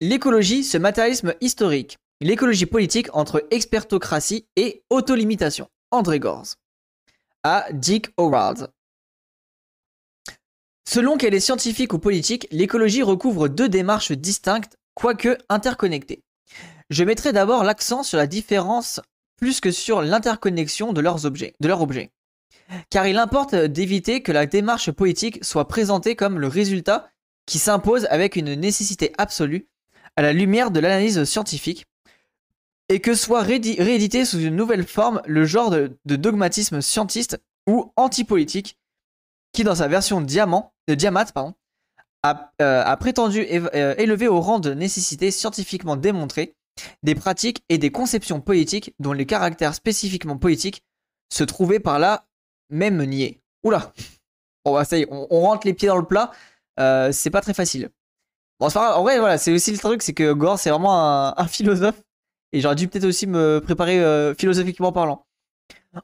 L'écologie, ce matérialisme historique. L'écologie politique entre expertocratie et autolimitation. André Gorz. À Dick Howard. Selon qu'elle est scientifique ou politique, l'écologie recouvre deux démarches distinctes, quoique interconnectées. Je mettrai d'abord l'accent sur la différence plus que sur l'interconnexion de leurs objets, de leurs objets. Car il importe d'éviter que la démarche politique soit présentée comme le résultat qui s'impose avec une nécessité absolue à la lumière de l'analyse scientifique, et que soit réédité sous une nouvelle forme le genre de, dogmatisme scientiste ou antipolitique qui, dans sa version diamant, de diamat, pardon, a, euh, prétendu euh, élever au rang de nécessité scientifiquement démontrée des pratiques et des conceptions politiques dont les caractères spécifiquement politiques se trouvaient par là même niés. Oula bah ça on, rentre les pieds dans le plat, euh, c'est pas très facile. Bon, c'est En vrai, voilà, c'est aussi le truc, c'est que Gore, c'est vraiment un, philosophe. Et j'aurais dû peut-être aussi me préparer euh, philosophiquement parlant.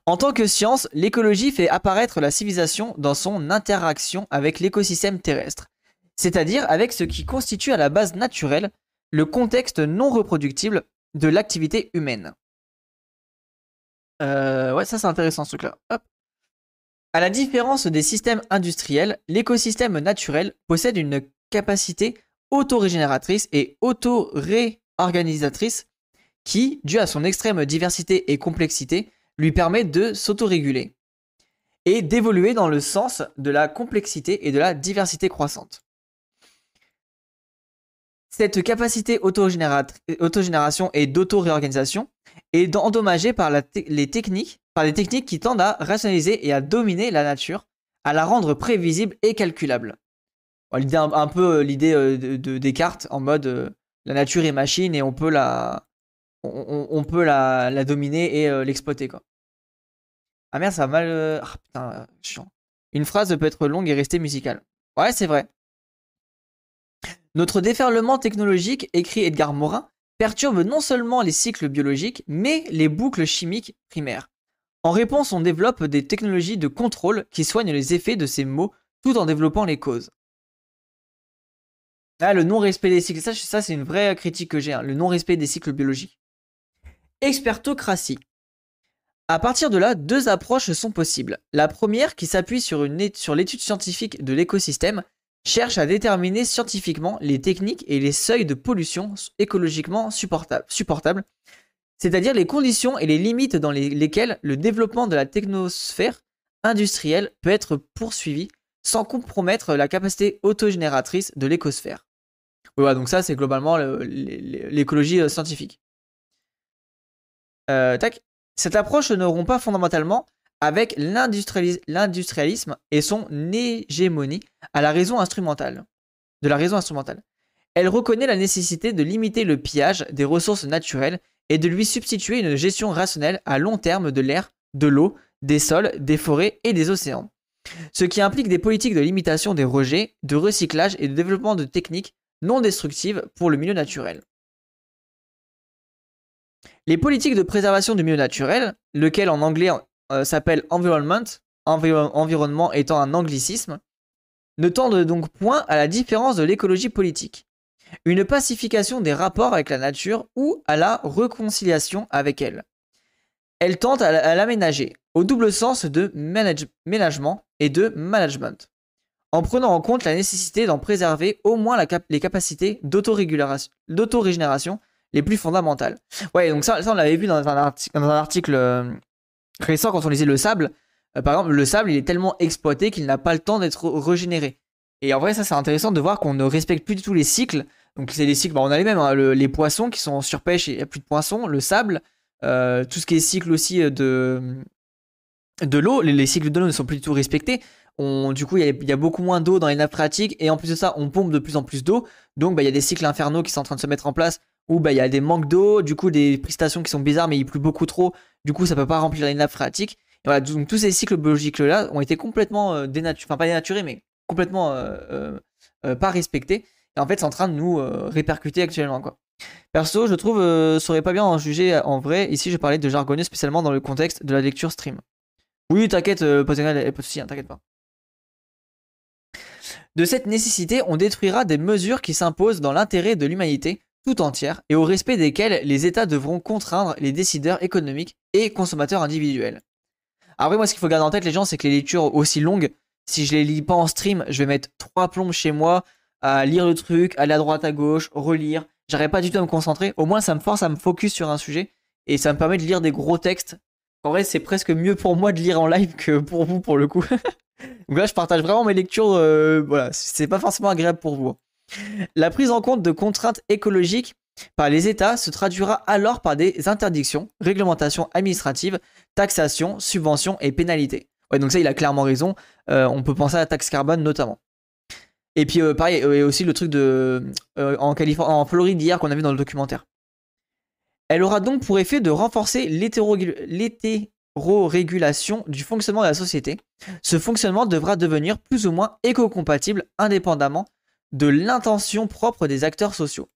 En tant que science, l'écologie fait apparaître la civilisation dans son interaction avec l'écosystème terrestre, c'est-à-dire avec ce qui constitue à la base naturelle le contexte non reproductible de l'activité humaine. Euh, ouais, ça c'est intéressant ce truc-là. À la différence des systèmes industriels, l'écosystème naturel possède une capacité auto-régénératrice et auto-réorganisatrice qui, dû à son extrême diversité et complexité, lui permet de s'autoréguler et d'évoluer dans le sens de la complexité et de la diversité croissante. Cette capacité autogénération et d'auto-réorganisation est endommagée par les techniques, par les techniques qui tendent à rationaliser et à dominer la nature, à la rendre prévisible et calculable. l'idée un, peu euh, l'idée euh, de, Descartes en mode euh, la nature est machine et on peut la on, peut la, dominer et l'exploiter. Ah merde, ça va mal. Ah putain, chiant. Une phrase peut être longue et rester musicale. Ouais, c'est vrai. Notre déferlement technologique, écrit Edgar Morin, perturbe non seulement les cycles biologiques, mais les boucles chimiques primaires. En réponse, on développe des technologies de contrôle qui soignent les effets de ces maux tout en développant les causes. Ah, le non-respect des cycles, ça, c'est une vraie critique que j'ai, hein, le non-respect des cycles biologiques. Expertocratie. À partir de là, deux approches sont possibles. La première, qui s'appuie sur l'étude scientifique de l'écosystème, cherche à déterminer scientifiquement les techniques et les seuils de pollution écologiquement supportables, c'est-à-dire les conditions et les limites dans lesquelles le développement de la technosphère industrielle peut être poursuivi sans compromettre la capacité autogénératrice de l'écosphère. Donc ça c'est globalement l'écologie euh, scientifique. Euh, tac. Cette approche ne rompt pas fondamentalement avec l'industrialisme et son hégémonie à la raison instrumentale, de la raison instrumentale. Elle reconnaît la nécessité de limiter le pillage des ressources naturelles et de lui substituer une gestion rationnelle à long terme de l'air, de l'eau, des sols, des forêts et des océans. Ce qui implique des politiques de limitation des rejets, de recyclage et de développement de techniques non destructives pour le milieu naturel. Les politiques de préservation du milieu naturel, lequel en anglais euh, s'appelle environment, environnement étant un anglicisme, ne tendent donc point à la différence de l'écologie politique, une pacification des rapports avec la nature ou à la réconciliation avec elle. Elle tente à l'aménager, au double sens de ménagement et de management, en prenant en compte la nécessité d'en préserver au moins les capacités d'autorégénération les plus fondamentales. Ouais, donc ça, on l'avait vu dans un, article euh, récent quand on lisait le sable. Euh, par exemple, le sable, il est tellement exploité qu'il n'a pas le temps d'être régénéré. Et en vrai, ça, c'est intéressant de voir qu'on ne respecte plus du tout les cycles. Donc, c'est des cycles, bah, on a les mêmes, hein, les poissons qui sont en surpêche et il n'y a plus de poissons, le sable, euh, tout ce qui est cycle aussi de, de l'eau, les, cycles de l'eau ne sont plus du tout respectés. Du coup, il y, a beaucoup moins d'eau dans les nappes phréatiques et en plus de ça, on pompe de plus en plus d'eau. Donc, bah, il y a des cycles infernaux qui sont en train de se mettre en place où bah, il y a des manques d'eau, du coup, des prestations qui sont bizarres, mais il pleut beaucoup trop. Du coup, ça peut pas remplir les nappes phréatiques. voilà, donc tous ces cycles biologiques-là ont été complètement euh, dénaturés, enfin pas dénaturés, mais complètement euh, euh, pas respectés. Et en fait, c'est en train de nous répercuter actuellement, quoi. Perso, je trouve, ça aurait pas bien en juger en vrai. Ici, je parlais de jargonneux spécialement dans le contexte de la lecture stream. Oui, t'inquiète, pas de soucis, hein, t'inquiète pas. De cette nécessité, on détruira des mesures qui s'imposent dans l'intérêt de l'humanité tout entière et au respect desquelles les États devront contraindre les décideurs économiques et consommateurs individuels. Après, moi, ce qu'il faut garder en tête, les gens, c'est que les lectures aussi longues, si je les lis pas en stream, je vais mettre trois plombes chez moi à lire le truc, aller à droite, à gauche, relire. J'arrive pas du tout à me concentrer. Au moins, ça me force à me focus sur un sujet et ça me permet de lire des gros textes. En vrai, c'est presque mieux pour moi de lire en live que pour vous, pour le coup. Donc là, je partage vraiment mes lectures. Euh, voilà, c'est pas forcément agréable pour vous. La prise en compte de contraintes écologiques par les États se traduira alors par des interdictions, réglementations administratives, taxations, subventions et pénalités. Ouais, donc ça, il a clairement raison. Euh, on peut penser à la taxe carbone notamment. Et puis, euh, pareil, et aussi le truc de en Floride hier qu'on a vu dans le documentaire. Elle aura donc pour effet de renforcer l'hétéro-régulation du fonctionnement de la société. Ce fonctionnement devra devenir plus ou moins éco-compatible indépendamment de l'intention propre des acteurs sociaux.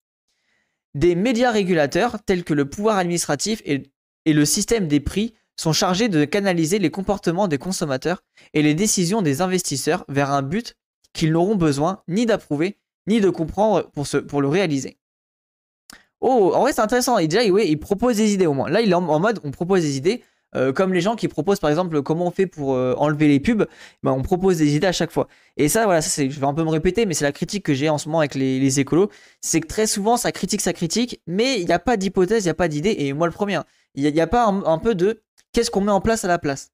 Des médias régulateurs tels que le pouvoir administratif et, le système des prix sont chargés de canaliser les comportements des consommateurs et les décisions des investisseurs vers un but qu'ils n'auront besoin ni d'approuver ni de comprendre pour, le réaliser. Oh, en vrai, c'est intéressant. Et déjà, oui, il propose des idées au moins. Là, il est en mode on propose des idées. Euh, comme les gens qui proposent par exemple comment on fait pour euh, enlever les pubs, ben, on propose des idées à chaque fois. Et ça, voilà, je vais un peu me répéter, mais c'est la critique que j'ai en ce moment avec les, écolos, c'est que très souvent ça critique, ça critique, mais il n'y a pas d'hypothèse, il n'y a pas d'idée, et moi le premier, hein. il n'y a, pas un, peu de qu'est-ce qu'on met en place à la place?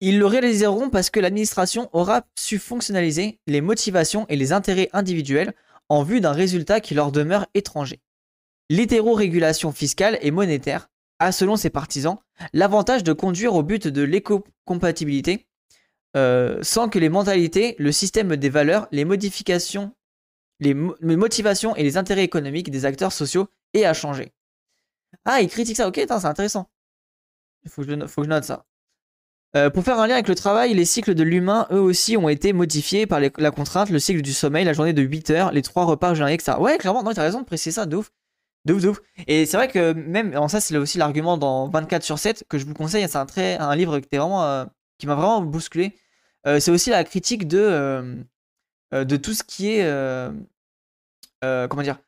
Ils le réaliseront parce que l'administration aura su fonctionnaliser les motivations et les intérêts individuels en vue d'un résultat qui leur demeure étranger. L'hétéro-régulation fiscale et monétaire a, selon ses partisans, l'avantage de conduire au but de l'éco-compatibilité euh, sans que les mentalités, le système des valeurs, les modifications, les, motivations et les intérêts économiques des acteurs sociaux aient à changer. Ah, il critique ça, ok, c'est intéressant. Il faut, que je note ça. Euh, pour faire un lien avec le travail, les cycles de l'humain, eux aussi, ont été modifiés par la contrainte, le cycle du sommeil, la journée de 8 heures, les 3 repas journaliers, etc. Ouais, clairement, non, t'as raison de préciser ça, de ouf. De ouf, de ouf. Et c'est vrai que même, en ça, c'est aussi l'argument dans 24 sur 7 que je vous conseille. C'est un, très, un livre qui, vraiment, euh, qui m'a vraiment bousculé. Euh, c'est aussi la critique de, euh, de tout ce qui est. comment dire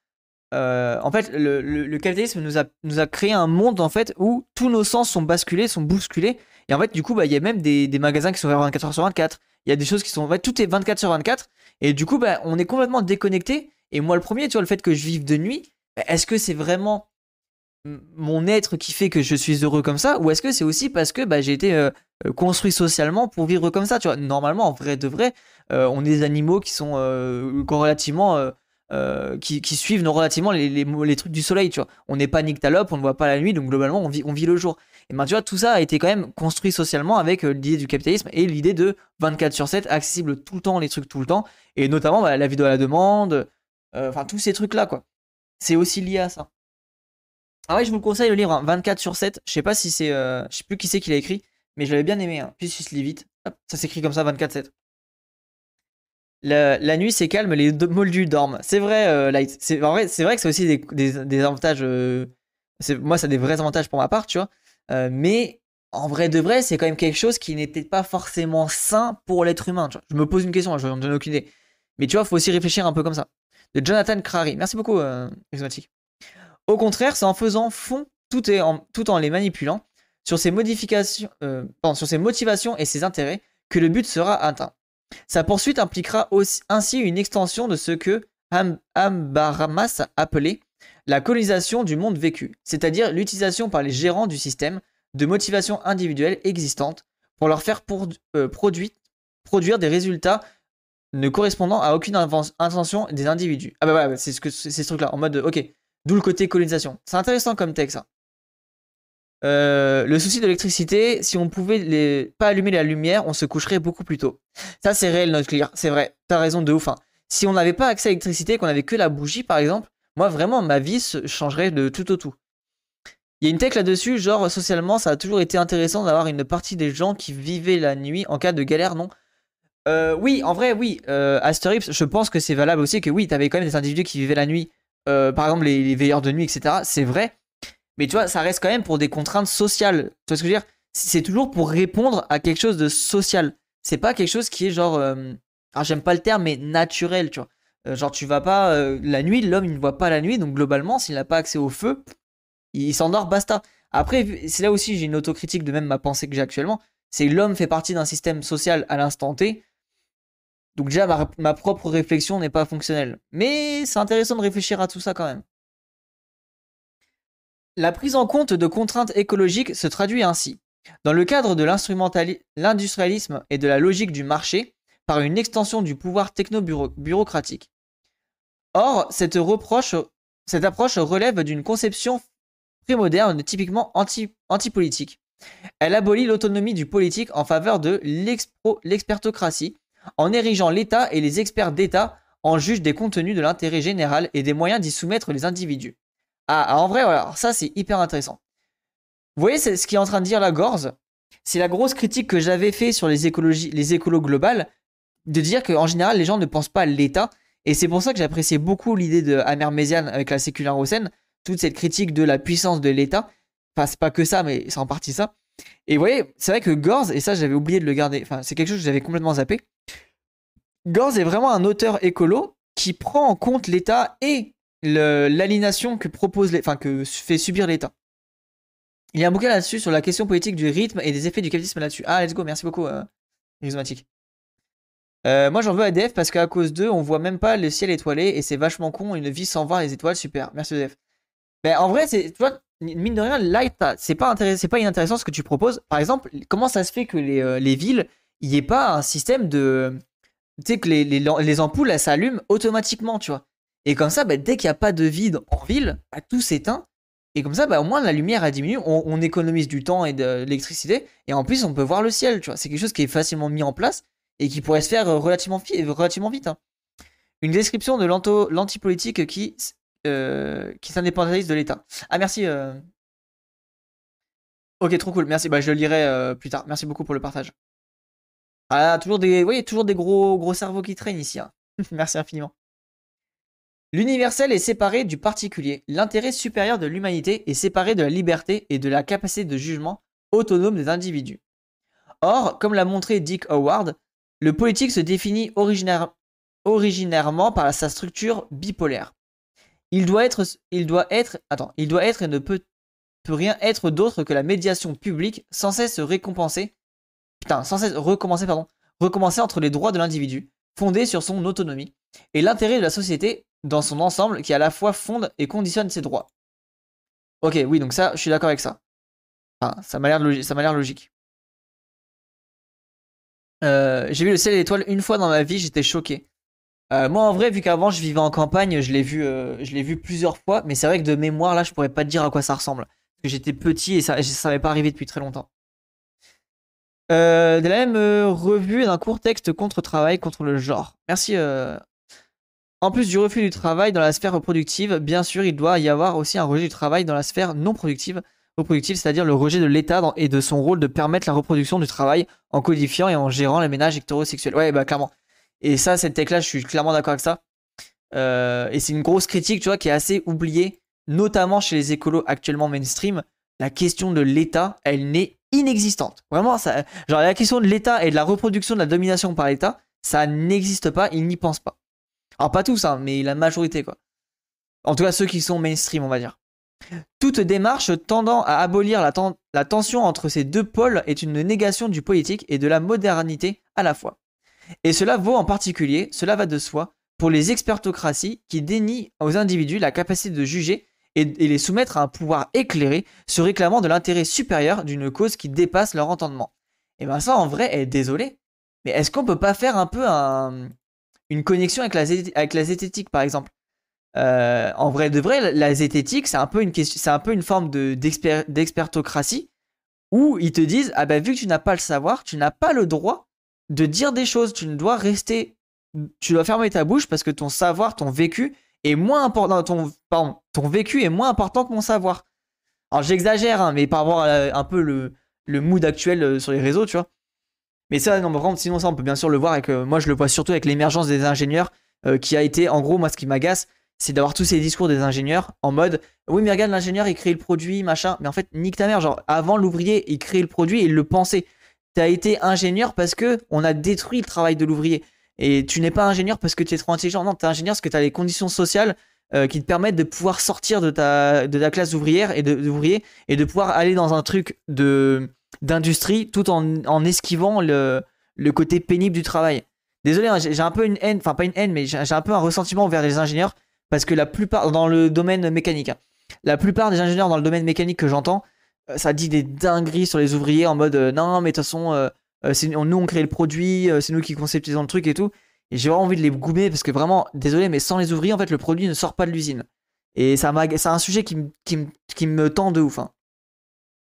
En fait, le, le, capitalisme nous a, nous a créé un monde en fait où tous nos sens sont basculés, sont bousculés. Et en fait, du coup, bah, il y a même des, des magasins qui sont ouverts 24 heures sur 24. Il y a des choses qui sont. En fait, tout est 24 sur 24. Et du coup, bah, on est complètement déconnecté. Et moi, le premier, tu vois, le fait que je vive de nuit, est-ce que c'est vraiment mon être qui fait que je suis heureux comme ça ou est-ce que c'est aussi parce que bah, j'ai été euh, euh, construit socialement pour vivre comme ça tu vois? Normalement en vrai de vrai euh, on est des animaux qui sont relativement qui, suivent relativement les, trucs du soleil tu vois? On n'est pas nyctalope on ne voit pas la nuit donc globalement on vit, on vit le jour. Et ben tu vois tout ça a été quand même construit socialement avec l'idée du capitalisme et l'idée de 24 sur 7 accessible tout le temps les trucs tout le temps et notamment bah, la vidéo à la demande enfin tous ces trucs là quoi c'est aussi lié à ça. Ah ouais, je vous conseille le livre 24 hein, sur 7. Je sais pas si c'est. Euh, je sais plus qui c'est qui l'a écrit, mais je l'avais bien aimé. Hein. Puis se lit vite. ça s'écrit comme ça 24-7. La, nuit c'est calme, les moldus dorment. C'est vrai, euh, Light. C'est vrai, vrai que c'est aussi des, avantages. Euh, moi, ça a des vrais avantages pour ma part, tu vois. mais en vrai de vrai, c'est quand même quelque chose qui n'était pas forcément sain pour l'être humain. Je me pose une question, je n'en ai aucune idée. Mais tu vois, faut aussi réfléchir un peu comme ça de Jonathan Crary. Merci beaucoup, euh, Au contraire, c'est en faisant fond tout, en, tout en les manipulant sur ses, modifications, euh, sur ses motivations et ses intérêts que le but sera atteint. Sa poursuite impliquera aussi, ainsi une extension de ce que Ambaramas appelait la colonisation du monde vécu, c'est-à-dire l'utilisation par les gérants du système de motivations individuelles existantes pour leur faire euh, produire des résultats ne correspondant à aucune intention des individus. Ah bah ouais, c'est ce, truc-là, en mode, ok, d'où le côté colonisation. C'est intéressant comme texte, ça. Euh, le souci de l'électricité, si on pouvait pas allumer la lumière, on se coucherait beaucoup plus tôt. Ça, c'est réel, notre clear. C'est vrai. T'as raison de ouf. Hein. Si on n'avait pas accès à l'électricité, qu'on avait que la bougie, par exemple, moi, vraiment, ma vie se changerait de tout au tout. Il y a une tech là-dessus, genre, socialement, ça a toujours été intéressant d'avoir une partie des gens qui vivaient la nuit en cas de galère, non? Euh, oui, en vrai, oui. Euh, Asterix, je pense que c'est valable aussi que oui, t'avais quand même des individus qui vivaient la nuit. Euh, par exemple, les, veilleurs de nuit, etc. C'est vrai. Mais tu vois, ça reste quand même pour des contraintes sociales. Tu vois ce que je veux dire? C'est toujours pour répondre à quelque chose de social. C'est pas quelque chose qui est genre. alors j'aime pas le terme, mais naturel, tu vois. Genre, tu vas pas. la nuit, l'homme, il ne voit pas la nuit, donc globalement, s'il n'a pas accès au feu, il s'endort, basta. Après, c'est là aussi, j'ai une autocritique de même ma pensée que j'ai actuellement. C'est l'homme fait partie d'un système social à l'instant T. Donc, déjà, ma, propre réflexion n'est pas fonctionnelle. Mais c'est intéressant de réfléchir à tout ça quand même. La prise en compte de contraintes écologiques se traduit ainsi. Dans le cadre de l'industrialisme et de la logique du marché, par une extension du pouvoir techno-bureaucratique. Or, cette, approche relève d'une conception prémoderne typiquement anti- anti-politique. Elle abolit l'autonomie du politique en faveur de l'expertocratie, en érigeant l'État et les experts d'État en juges des contenus de l'intérêt général et des moyens d'y soumettre les individus. Ah, ah, en vrai, alors ça c'est hyper intéressant. Vous voyez ce qui est en train de dire la Gorze C'est la grosse critique que j'avais fait sur les écologies, écolos globales, de dire qu'en général les gens ne pensent pas à l'État, et c'est pour ça que j'appréciais beaucoup l'idée de Amer Méziane avec la séculaire Rosen, toute cette critique de la puissance de l'État. Enfin, c'est pas que ça, mais c'est en partie ça. Et vous voyez, c'est vrai que Gorz, et ça j'avais oublié de le garder, enfin c'est quelque chose que j'avais complètement zappé. Gorz est vraiment un auteur écolo qui prend en compte l'État et l'aliénation que propose, enfin que fait subir l'État. Il y a un bouquin là-dessus sur la question politique du rythme et des effets du capitalisme là-dessus. Ah, let's go, merci beaucoup, euh. Euh, moi j'en veux à EDF parce qu'à cause d'eux, on voit même pas le ciel étoilé et c'est vachement con, une vie sans voir les étoiles, super. Merci EDF. Ben, en vrai, c'est, tu vois, mine de rien, là, c'est pas, pas inintéressant ce que tu proposes. Par exemple, comment ça se fait que les, euh, les villes, il n'y ait pas un système de. Tu sais, que les, les, les ampoules, elles s'allument automatiquement, tu vois. Et comme ça, ben, dès qu'il n'y a pas de vide en ville, ben, tout s'éteint. Et comme ça, ben, au moins, la lumière, elle diminue. On, on économise du temps et de l'électricité. Et en plus, on peut voir le ciel, tu vois. C'est quelque chose qui est facilement mis en place et qui pourrait se faire euh, relativement, relativement vite. hein. Une description de l'antipolitique qui, euh, qui s'indépendantise de l'État. Ah, merci. euh. Ok, trop cool. Merci. Bah, je le lirai euh, plus tard. Merci beaucoup pour le partage. Ah, toujours des, oui, toujours des gros, gros cerveaux qui traînent ici. hein. merci infiniment. L'universel est séparé du particulier. L'intérêt supérieur de l'humanité est séparé de la liberté et de la capacité de jugement autonome des individus. Or, comme l'a montré Dick Howard, le politique se définit originaire- originairement par sa structure bipolaire. Il doit être, il il doit être et ne peut, rien être d'autre que la médiation publique sans cesse récompenser, putain, sans cesse recommencer, pardon, recommencer entre les droits de l'individu, fondés sur son autonomie, et l'intérêt de la société dans son ensemble qui à la fois fonde et conditionne ses droits. Ok, oui, donc ça, je suis d'accord avec ça. Enfin, ça m'a l'air logi- ça m'a l'air logique. Euh, j'ai vu le ciel et l'étoile une fois dans ma vie, j'étais choqué. Euh, moi, en vrai, vu qu'avant je vivais en campagne, je l'ai vu, euh, je l'ai vu plusieurs fois, mais c'est vrai que de mémoire, là, je pourrais pas te dire à quoi ça ressemble. Parce que j'étais petit et ça, ça pas arrivé depuis très longtemps. Euh, de la même revue d'un court texte contre travail contre le genre. Merci. En plus du refus du travail dans la sphère reproductive, bien sûr, il doit y avoir aussi un rejet du travail dans la sphère non productive, reproductive, c'est-à-dire le rejet de l'État et de son rôle de permettre la reproduction du travail en codifiant et en gérant les ménages hétérosexuels. Ouais, bah clairement. Et ça, cette tech-là, je suis clairement d'accord avec ça. Euh, et c'est une grosse critique, tu vois, qui est assez oubliée, notamment chez les écolos actuellement mainstream. La question de l'État, elle n'est inexistante. Vraiment, ça, genre la question de l'État et de la reproduction de la domination par l'État, ça n'existe pas, ils n'y pensent pas. Alors pas tous, hein, mais la majorité, quoi. En tout cas, ceux qui sont mainstream, on va dire. Toute démarche tendant à abolir la, ten- la tension entre ces deux pôles est une négation du politique et de la modernité à la fois. Et cela vaut en particulier, cela va de soi, pour les expertocraties qui dénient aux individus la capacité de juger et, les soumettre à un pouvoir éclairé, se réclamant de l'intérêt supérieur d'une cause qui dépasse leur entendement. Et ben ça, en vrai, est désolé, mais est-ce qu'on peut pas faire un peu un- une connexion avec la, avec la zététique, par exemple? Euh, En vrai de vrai, la, zététique, c'est un peu une un peu une forme de d'exper- d'expertocratie où ils te disent ah ben vu que tu n'as pas le savoir, tu n'as pas le droit de dire des choses. Tu ne dois rester, tu dois fermer ta bouche parce que ton savoir, ton vécu est moins important. Ton, vécu est moins important que mon savoir. Alors j'exagère, hein, mais par rapport à un peu le, le mood actuel euh, sur les réseaux, tu vois. Mais ça, non, mais vraiment, sinon ça, on peut bien sûr le voir avec. euh, moi, je le vois surtout avec l'émergence des ingénieurs, euh, qui a été, en gros, moi, ce qui m'agace, c'est d'avoir tous ces discours des ingénieurs en mode, oui, mais regarde, l'ingénieur, il crée le produit, machin. Mais en fait, nique ta mère, genre, avant l'ouvrier, il crée le produit et il le pensait. T'as été ingénieur parce que on a détruit le travail de l'ouvrier. Et tu n'es pas ingénieur parce que tu es trop intelligent. Non, tu es ingénieur parce que tu as les conditions sociales euh, qui te permettent de pouvoir sortir de ta, de ta classe ouvrière et d'ouvrier et de pouvoir aller dans un truc de d'industrie tout en, en esquivant le, le côté pénible du travail. Désolé, hein, j'ai un peu une haine, enfin pas une haine, mais j'ai un peu un ressentiment vers les ingénieurs parce que la plupart, dans le domaine mécanique, hein, la plupart des ingénieurs dans le domaine mécanique que j'entends, ça dit des dingueries sur les ouvriers en mode euh, non, mais de toute façon, nous on crée le produit, c'est nous qui conceptisons le truc et tout. Et j'ai vraiment envie de les goumer parce que vraiment, désolé, mais sans les ouvriers, en fait, le produit ne sort pas de l'usine. Et c'est un sujet qui, me tend de ouf. Hein.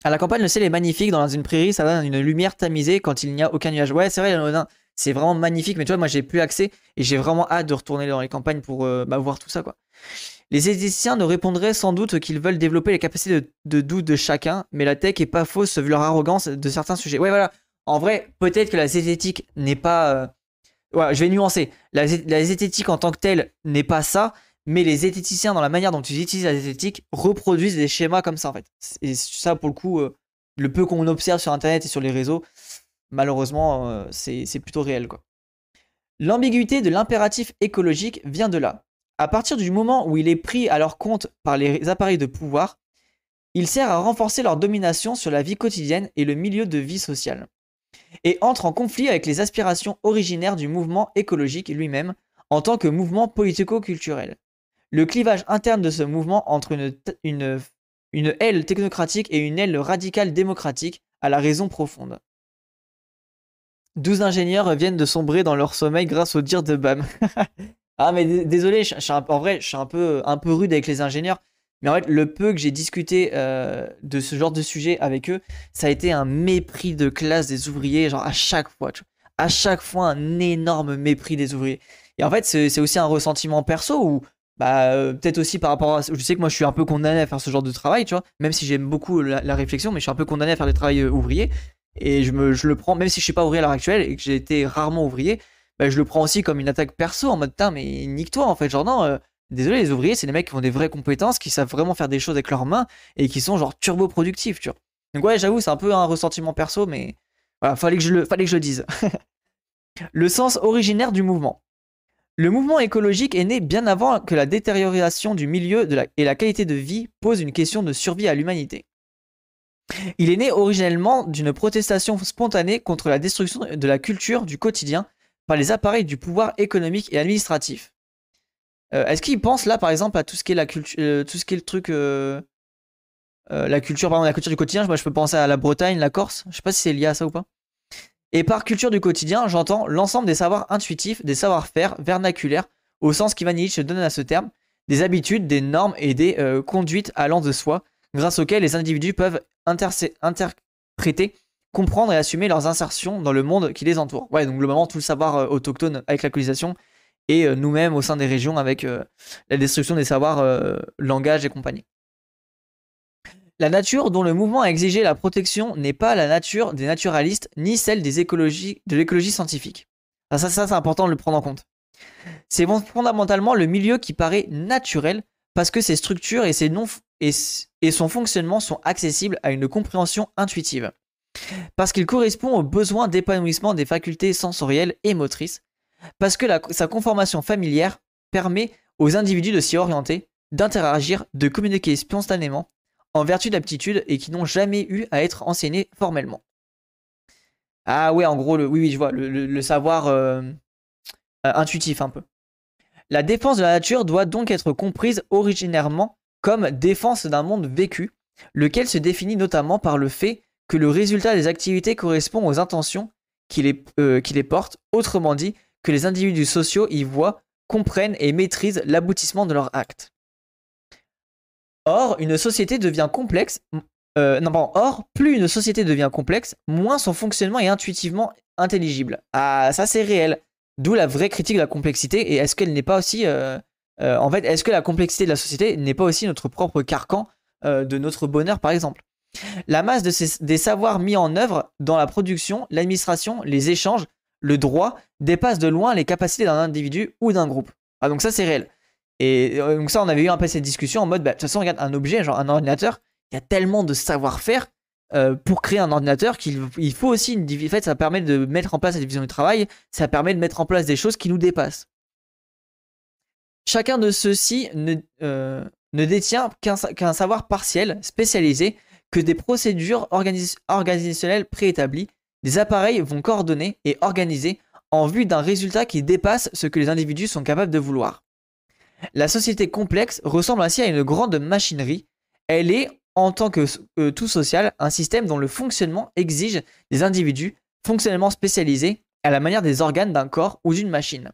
À la campagne, le ciel est magnifique. Dans une prairie, ça donne une lumière tamisée quand il n'y a aucun nuage. Ouais, c'est vrai, c'est vraiment magnifique. Mais tu vois, moi, j'ai plus accès et j'ai vraiment hâte de retourner dans les campagnes pour euh, bah, voir tout ça, quoi. Les zététiciens nous répondraient sans doute qu'ils veulent développer les capacités de, doute de chacun, mais la tech est pas fausse vu leur arrogance de certains sujets. Ouais, voilà. En vrai, peut-être que la zététique n'est pas. Euh, je vais nuancer. La, zététique en tant que telle n'est pas ça, mais les zététiciens, dans la manière dont ils utilisent la zététique, reproduisent des schémas comme ça, en fait. Et ça, pour le coup, euh, le peu qu'on observe sur Internet et sur les réseaux, malheureusement, euh, c'est plutôt réel. L'ambiguïté de l'impératif écologique vient de là. À partir du moment où il est pris à leur compte par les appareils de pouvoir, il sert à renforcer leur domination sur la vie quotidienne et le milieu de vie sociale et entre en conflit avec les aspirations originaires du mouvement écologique lui-même en tant que mouvement politico-culturel. Le clivage interne de ce mouvement entre une, aile technocratique et une aile radicale démocratique a la raison profonde. Douze ingénieurs viennent de sombrer dans leur sommeil grâce au dire de Bam. ah mais désolé, en vrai, je suis un peu, un peu rude avec les ingénieurs. Mais en fait, le peu que j'ai discuté euh, de ce genre de sujet avec eux, ça a été un mépris de classe des ouvriers, genre à chaque fois. Tu vois. À chaque fois, un énorme mépris des ouvriers. Et en fait, c'est aussi un ressentiment perso ou bah, euh, peut-être aussi par rapport à. Je sais que moi, je suis un peu condamné à faire ce genre de travail, tu vois. Même si j'aime beaucoup la, réflexion, mais je suis un peu condamné à faire des travail euh, ouvriers. Et je, me, je le prends, même si je suis pas ouvrier à l'heure actuelle et que j'ai été rarement ouvrier, bah, je le prends aussi comme une attaque perso en mode, putain, mais nique-toi en fait. Genre, non, Désolé, les ouvriers, c'est des mecs qui ont des vraies compétences, qui savent vraiment faire des choses avec leurs mains et qui sont genre turbo productifs, tu vois. Donc ouais, j'avoue, c'est un peu un ressentiment perso, mais voilà, fallait que je le, fallait que je le dise. le sens originaire du mouvement. Le mouvement écologique est né bien avant que la détérioration du milieu et la qualité de vie pose une question de survie à l'humanité. Il est né originellement d'une protestation spontanée contre la destruction de la culture du quotidien par les appareils du pouvoir économique et administratif. Euh, est-ce qu'il pense là, par exemple, à tout ce qui est la culture, euh, tout ce qui est le truc, euh, la culture, par exemple, la culture du quotidien. Moi, je peux penser à la Bretagne, la Corse. Je sais pas si c'est lié à ça ou pas. Et par culture du quotidien, j'entends l'ensemble des savoirs intuitifs, des savoir-faire vernaculaires, au sens qu'Ivan Illich donne à ce terme, des habitudes, des normes et des conduites allant de soi, grâce auxquelles les individus peuvent interpréter, comprendre et assumer leurs insertions dans le monde qui les entoure. Ouais, donc globalement tout le savoir autochtone avec la colonisation et euh, nous-mêmes au sein des régions avec euh, la destruction des savoirs, euh, langage et compagnie. La nature dont le mouvement a exigé la protection n'est pas la nature des naturalistes ni celle des écologies, de l'écologie scientifique. ça, ça c'est important de le prendre en compte. C'est fondamentalement le milieu qui paraît naturel parce que ses structures et, ses non et son fonctionnement sont accessibles à une compréhension intuitive. Parce qu'il correspond aux besoins d'épanouissement des facultés sensorielles et motrices, parce que sa conformation familière permet aux individus de s'y orienter, d'interagir, de communiquer spontanément, en vertu d'aptitudes et qui n'ont jamais eu à être enseignés formellement. Ah ouais, en gros, le, oui, oui, je vois, le, savoir euh, euh, intuitif un peu. La défense de la nature doit donc être comprise originairement comme défense d'un monde vécu, lequel se définit notamment par le fait que le résultat des activités correspond aux intentions qui les, euh, qui les portent, autrement dit, que les individus sociaux y voient, comprennent et maîtrisent l'aboutissement de leur acte. Or, une société devient complexe. Euh, non, pardon, or, plus une société devient complexe, moins son fonctionnement est intuitivement intelligible. Ah, ça c'est réel. D'où la vraie critique de la complexité. Et est-ce qu'elle n'est pas aussi. Euh, en fait, est-ce que la complexité de la société n'est pas aussi notre propre carcan de notre bonheur, par exemple? La masse de des savoirs mis en œuvre dans la production, l'administration, les échanges le droit dépasse de loin les capacités d'un individu ou d'un groupe. Ah, donc ça, c'est réel. Et euh, donc ça, on avait eu un peu cette discussion en mode, bah, de toute façon, regarde, un objet, genre un ordinateur, il y a tellement de savoir-faire euh, pour créer un ordinateur qu'il il faut aussi une. En fait, ça permet de mettre en place la division du travail, ça permet de mettre en place des choses qui nous dépassent. Chacun de ceux-ci ne, euh, ne détient qu'un savoir partiel, spécialisé, que des procédures organisationnelles préétablies, des appareils vont coordonner et organiser en vue d'un résultat qui dépasse ce que les individus sont capables de vouloir. La société complexe ressemble ainsi à une grande machinerie. Elle est, en tant que euh, tout social, un système dont le fonctionnement exige des individus fonctionnellement spécialisés à la manière des organes d'un corps ou d'une machine.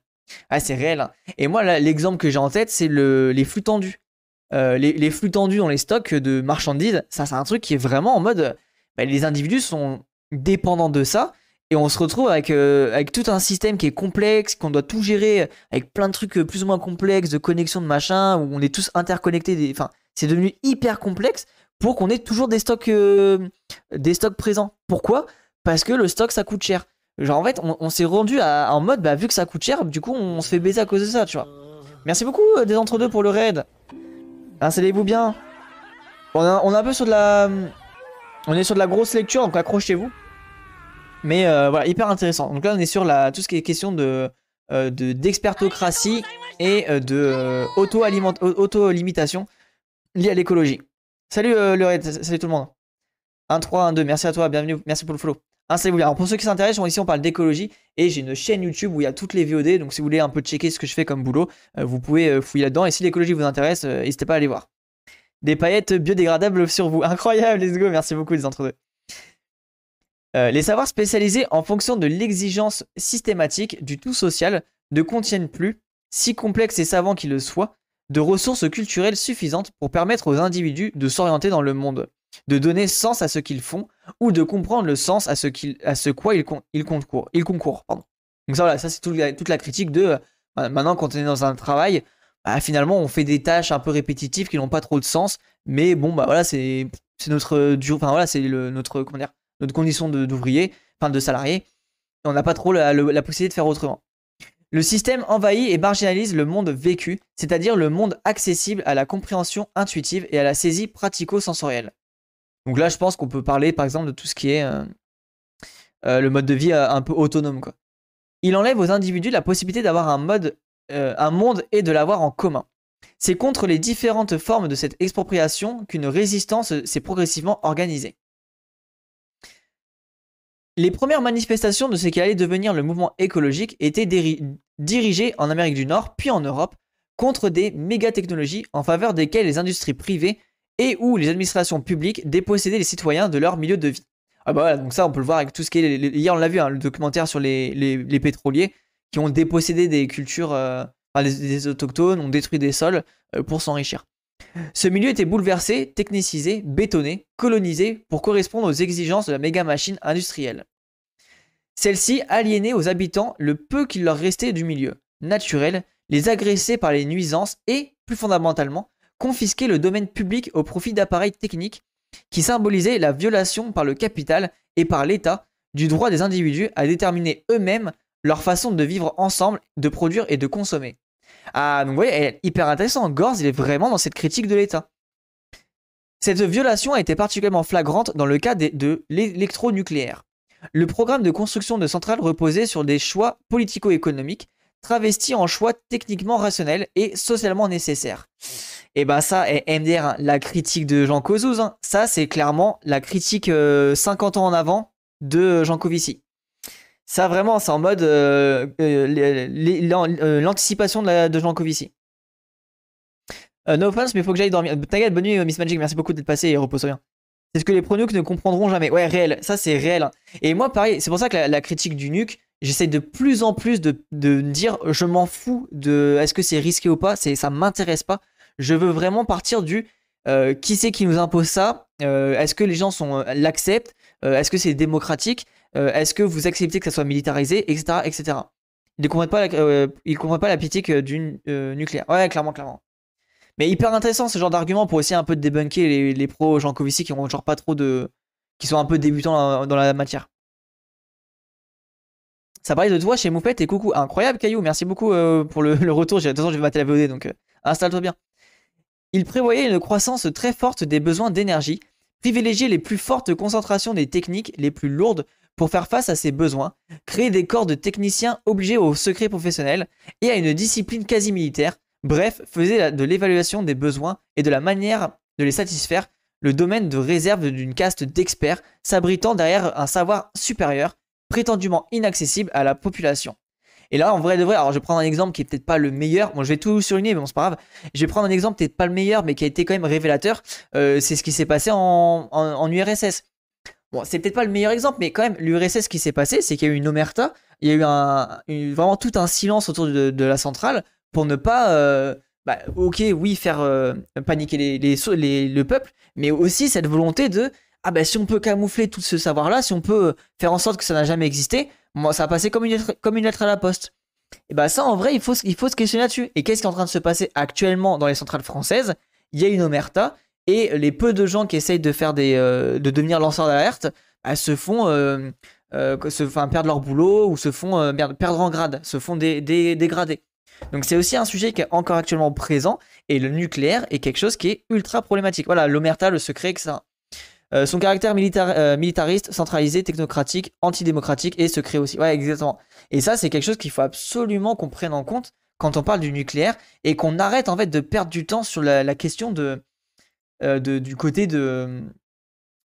Ah, c'est réel. Hein. Et moi, l'exemple que j'ai en tête, c'est le, les flux tendus. Euh, les, flux tendus dans les stocks de marchandises, ça, c'est un truc qui est vraiment en mode. Bah, les individus sont dépendants de ça. Et on se retrouve avec, euh, avec tout un système qui est complexe, qu'on doit tout gérer, avec plein de trucs plus ou moins complexes, de connexion de machin, où on est tous interconnectés. Enfin, c'est devenu hyper complexe pour qu'on ait toujours des stocks, euh, des stocks présents. Pourquoi? Parce que le stock, ça coûte cher. Genre, en fait, on, s'est rendu en mode, bah, vu que ça coûte cher, du coup, on se fait baiser à cause de ça, tu vois. Merci beaucoup, euh, des entre-deux, pour le raid. Installez-vous bien. On, est un peu sur de la... On est sur de la grosse lecture, donc accrochez-vous. Mais euh, voilà, hyper intéressant. Donc là, on est sur la, tout ce qui est question euh, d'expertocratie et euh, de auto-limitation liée à l'écologie. Salut le raid, salut tout le monde. 1, 3, 1, 2, merci à toi, bienvenue, merci pour le follow. Alors pour ceux qui s'intéressent, ici on parle d'écologie et j'ai une chaîne YouTube où il y a toutes les VOD. Donc si vous voulez un peu checker ce que je fais comme boulot, vous pouvez fouiller là-dedans. Et si l'écologie vous intéresse, n'hésitez pas à aller voir. Des paillettes biodégradables sur vous. Incroyable, let's go, merci beaucoup les entre-deux. Euh, les savoirs spécialisés en fonction de l'exigence systématique du tout social ne contiennent plus, si complexes et savants qu'ils le soient, de ressources culturelles suffisantes pour permettre aux individus de s'orienter dans le monde, de donner sens à ce qu'ils font ou de comprendre le sens à ce, à ce quoi ils, concourent. Ils concourent pardon. Donc ça, voilà, ça c'est toute la critique de euh, maintenant quand on est dans un travail, bah, finalement on fait des tâches un peu répétitives qui n'ont pas trop de sens, mais bon bah voilà c'est notre enfin voilà notre condition d'ouvrier, enfin de salarié, on n'a pas trop la, possibilité de faire autrement. Le système envahit et marginalise le monde vécu, c'est-à-dire le monde accessible à la compréhension intuitive et à la saisie pratico-sensorielle. Donc là, je pense qu'on peut parler par exemple de tout ce qui est euh, euh, le mode de vie euh, un peu autonome. Il enlève aux individus la possibilité d'avoir un mode, un monde et de l'avoir en commun. C'est contre les différentes formes de cette expropriation qu'une résistance s'est progressivement organisée. Les premières manifestations de ce qui allait devenir le mouvement écologique étaient dirigées en Amérique du Nord puis en Europe contre des méga-technologies en faveur desquelles les industries privées et ou les administrations publiques dépossédaient les citoyens de leur milieu de vie. Ah bah voilà, donc ça on peut le voir avec tout ce qui est... hier on l'a vu, hein, le documentaire sur les, pétroliers qui ont dépossédé des cultures, euh, enfin, des, autochtones, ont détruit des sols euh, pour s'enrichir. Ce milieu était bouleversé, technicisé, bétonné, colonisé pour correspondre aux exigences de la méga machine industrielle. Celle-ci aliénait aux habitants le peu qu'il leur restait du milieu naturel, les agressait par les nuisances et, plus fondamentalement, confisquait le domaine public au profit d'appareils techniques qui symbolisaient la violation par le capital et par l'État du droit des individus à déterminer eux-mêmes leur façon de vivre ensemble, de produire et de consommer. Ah, donc vous voyez, elle est hyper intéressant. Gorz, il est vraiment dans cette critique de l'État. Cette violation a été particulièrement flagrante dans le cas de, l'électronucléaire. Le programme de construction de centrales reposait sur des choix politico-économiques travestis en choix techniquement rationnels et socialement nécessaires. Et ben ça, MDR, hein, la critique de Jean Cozouz, hein. ça c'est clairement la critique 50 euh, ans en avant de Jean Covici. Ça, vraiment, c'est en mode euh, euh, euh, l'anticipation de, Jean Covici. no offense, mais faut que j'aille dormir. T'inquiète, bonne nuit, Miss Magic, merci beaucoup d'être passé et repose rien. C'est ce que les pro-nucs ne comprendront jamais. Ouais, réel, ça c'est réel. Hein. Et moi, pareil, c'est pour ça que la, critique du nuke, j'essaie de plus en plus de, dire je m'en fous de est-ce que c'est risqué ou pas, ça m'intéresse pas. Je veux vraiment partir du qui c'est qui nous impose ça, est-ce que les gens l'acceptent, est-ce que c'est démocratique euh, est-ce que vous acceptez que ça soit militarisé, etc. etc. Ils ne comprennent pas la, euh, politique du euh, nucléaire. Ouais, clairement, clairement. Mais hyper intéressant ce genre d'argument pour essayer un peu de débunker les, les pros Jean Covici qui ont genre pas trop de. qui sont un peu débutants dans, la matière. Ça parlait de toi chez Moupette et coucou. Incroyable, Caillou. Merci beaucoup pour le, retour. De toute façon, je vais mater la VOD donc installe-toi bien. Il prévoyait une croissance très forte des besoins d'énergie privilégier les plus fortes concentrations des techniques les plus lourdes pour faire face à ses besoins, créer des corps de techniciens obligés au secret professionnel et à une discipline quasi militaire, bref, faisait de l'évaluation des besoins et de la manière de les satisfaire le domaine de réserve d'une caste d'experts s'abritant derrière un savoir supérieur, prétendument inaccessible à la population. Et là, en vrai de vrai, alors je vais prendre un exemple qui est peut-être pas le meilleur. Moi, je vais tout souligner, mais bon, c'est pas grave. Je vais prendre un exemple peut-être pas le meilleur, mais qui a été quand même révélateur. Euh, c'est ce qui s'est passé en, URSS. Bon, c'est peut-être pas le meilleur exemple, mais quand même, l'URSS, ce qui s'est passé, c'est qu'il y a eu une omerta. Il y a eu un, vraiment tout un silence autour de, la centrale pour ne pas. Euh, bah, ok, oui, faire euh, paniquer les, les, le peuple, mais aussi cette volonté de ah ben si on peut camoufler tout ce savoir-là, si on peut faire en sorte que ça n'a jamais existé, moi ça a passé comme une lettre, à la poste. Et bah ça en vrai il faut, il faut se questionner là-dessus. Et qu'est-ce qui est en train de se passer actuellement dans les centrales françaises? Il y a une omerta et les peu de gens qui essayent de faire des, euh, de devenir lanceurs d'alerte bah, se font euh, se, enfin, perdre leur boulot ou se font perdre en grade, se font dégrader. Donc c'est aussi un sujet qui est encore actuellement présent et le nucléaire est quelque chose qui est ultra problématique. Voilà, l'omerta, le secret, etc. Euh, son caractère euh, militariste, centralisé, technocratique, antidémocratique et secret aussi. Ouais, exactement. Et ça, c'est quelque chose qu'il faut absolument qu'on prenne en compte quand on parle du nucléaire et qu'on arrête en fait de perdre du temps sur la, question de, euh, de, du côté de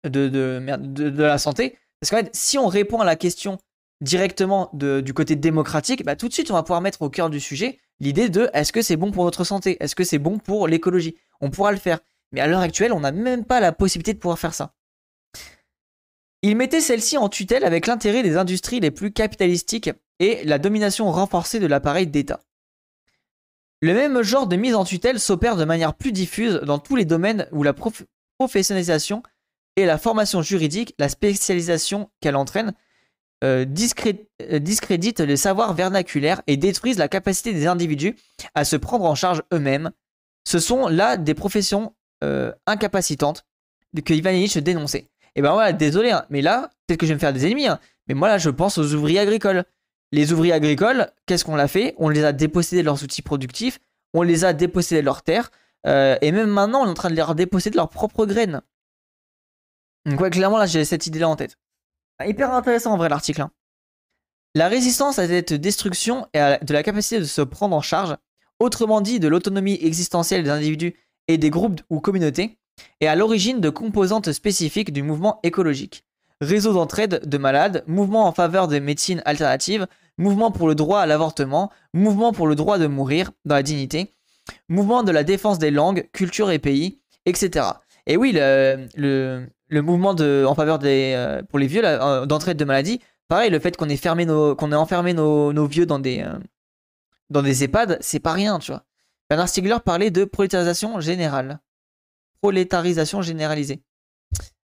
de, de, la santé. Parce qu'en fait, si on répond à la question directement du côté démocratique, bah, tout de suite, on va pouvoir mettre au cœur du sujet l'idée de est-ce que c'est bon pour notre santé? Est-ce que c'est bon pour l'écologie? On pourra le faire. Mais à l'heure actuelle, on n'a même pas la possibilité de pouvoir faire ça. Il mettait celle-ci en tutelle avec l'intérêt des industries les plus capitalistiques et la domination renforcée de l'appareil d'État. Le même genre de mise en tutelle s'opère de manière plus diffuse dans tous les domaines où la professionnalisation et la formation juridique, la spécialisation qu'elle entraîne, euh, euh, discréditent les savoirs vernaculaires et détruisent la capacité des individus à se prendre en charge eux-mêmes. Ce sont là des professions euh, incapacitantes que Ivan Illich dénonçait. Et ben voilà, désolé, hein, mais là, peut-être que je vais me faire des ennemis, hein, mais moi là, je pense aux ouvriers agricoles. Les ouvriers agricoles, qu'est-ce qu'on l'a fait? On les a dépossédés de leurs outils productifs, on les a dépossédés de leurs terres, et même maintenant, on est en train de les déposséder de leurs propres graines. Donc ouais, clairement, là, j'ai cette idée-là en tête. Ah, hyper intéressant en vrai l'article. Hein. La résistance à cette destruction et à de la capacité de se prendre en charge, autrement dit de l'autonomie existentielle des individus et des groupes ou communautés, est à l'origine de composantes spécifiques du mouvement écologique. Réseau d'entraide de malades, mouvement en faveur des médecines alternatives, mouvement pour le droit à l'avortement, mouvement pour le droit de mourir dans la dignité, mouvement de la défense des langues, cultures et pays, etc. Et oui, le, le mouvement de, en faveur des, euh, pour les vieux euh, d'entraide de maladie, pareil, le fait qu'on ait, fermé qu'on ait enfermé nos, vieux dans des, euh, dans des EHPAD, c'est pas rien, tu vois. Bernard Stiegler parlait de prolétarisation générale. Prolétarisation généralisée.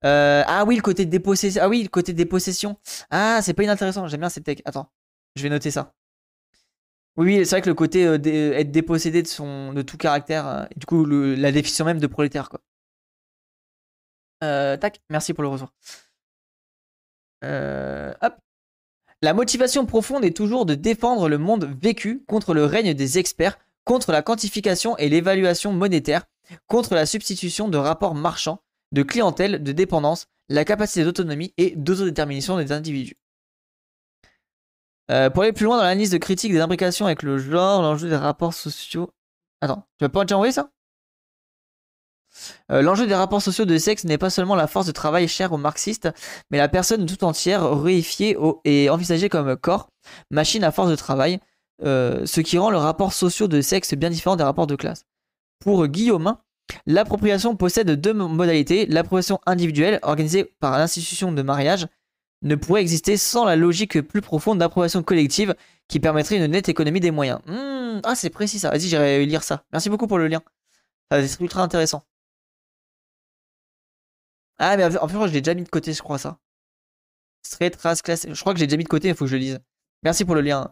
ah oui, le côté de dépossession. Ah oui, le côté de dépossession. Ah, c'est pas inintéressant. J'aime bien cette tech. Attends, je vais noter ça. Oui, c'est vrai que le côté être dépossédé de, son, de tout caractère, du coup, la définition même de prolétaire, quoi. Euh, tac, merci pour le retour. Euh, hop. La motivation profonde est toujours de défendre le monde vécu contre le règne des experts, contre la quantification et l'évaluation monétaire, contre la substitution de rapports marchands, de clientèle, de dépendance, la capacité d'autonomie et d'autodétermination des individus. Euh, pour aller plus loin dans l'analyse de critique des imbrications avec le genre, l'enjeu des rapports sociaux. Attends, tu vas pas envoyer ça? Euh, l'enjeu des rapports sociaux de sexe n'est pas seulement la force de travail chère aux marxistes, mais la personne tout entière réifiée et envisagée comme corps, machine à force de travail, euh, ce qui rend le rapport social de sexe bien différent des rapports de classe. Pour Guillaume, l'appropriation possède deux modalités. L'appropriation individuelle, organisée par l'institution de mariage, ne pourrait exister sans la logique plus profonde d'approbation collective qui permettrait une nette économie des moyens. Hmm, ah, c'est précis ça. Vas-y, j'irai lire ça. Merci beaucoup pour le lien. C'est ultra intéressant. Ah, mais en fait, je l'ai déjà mis de côté, je crois, ça. Straight race classe. Je crois que j'ai déjà mis de côté, il faut que je le lise. Merci pour le lien.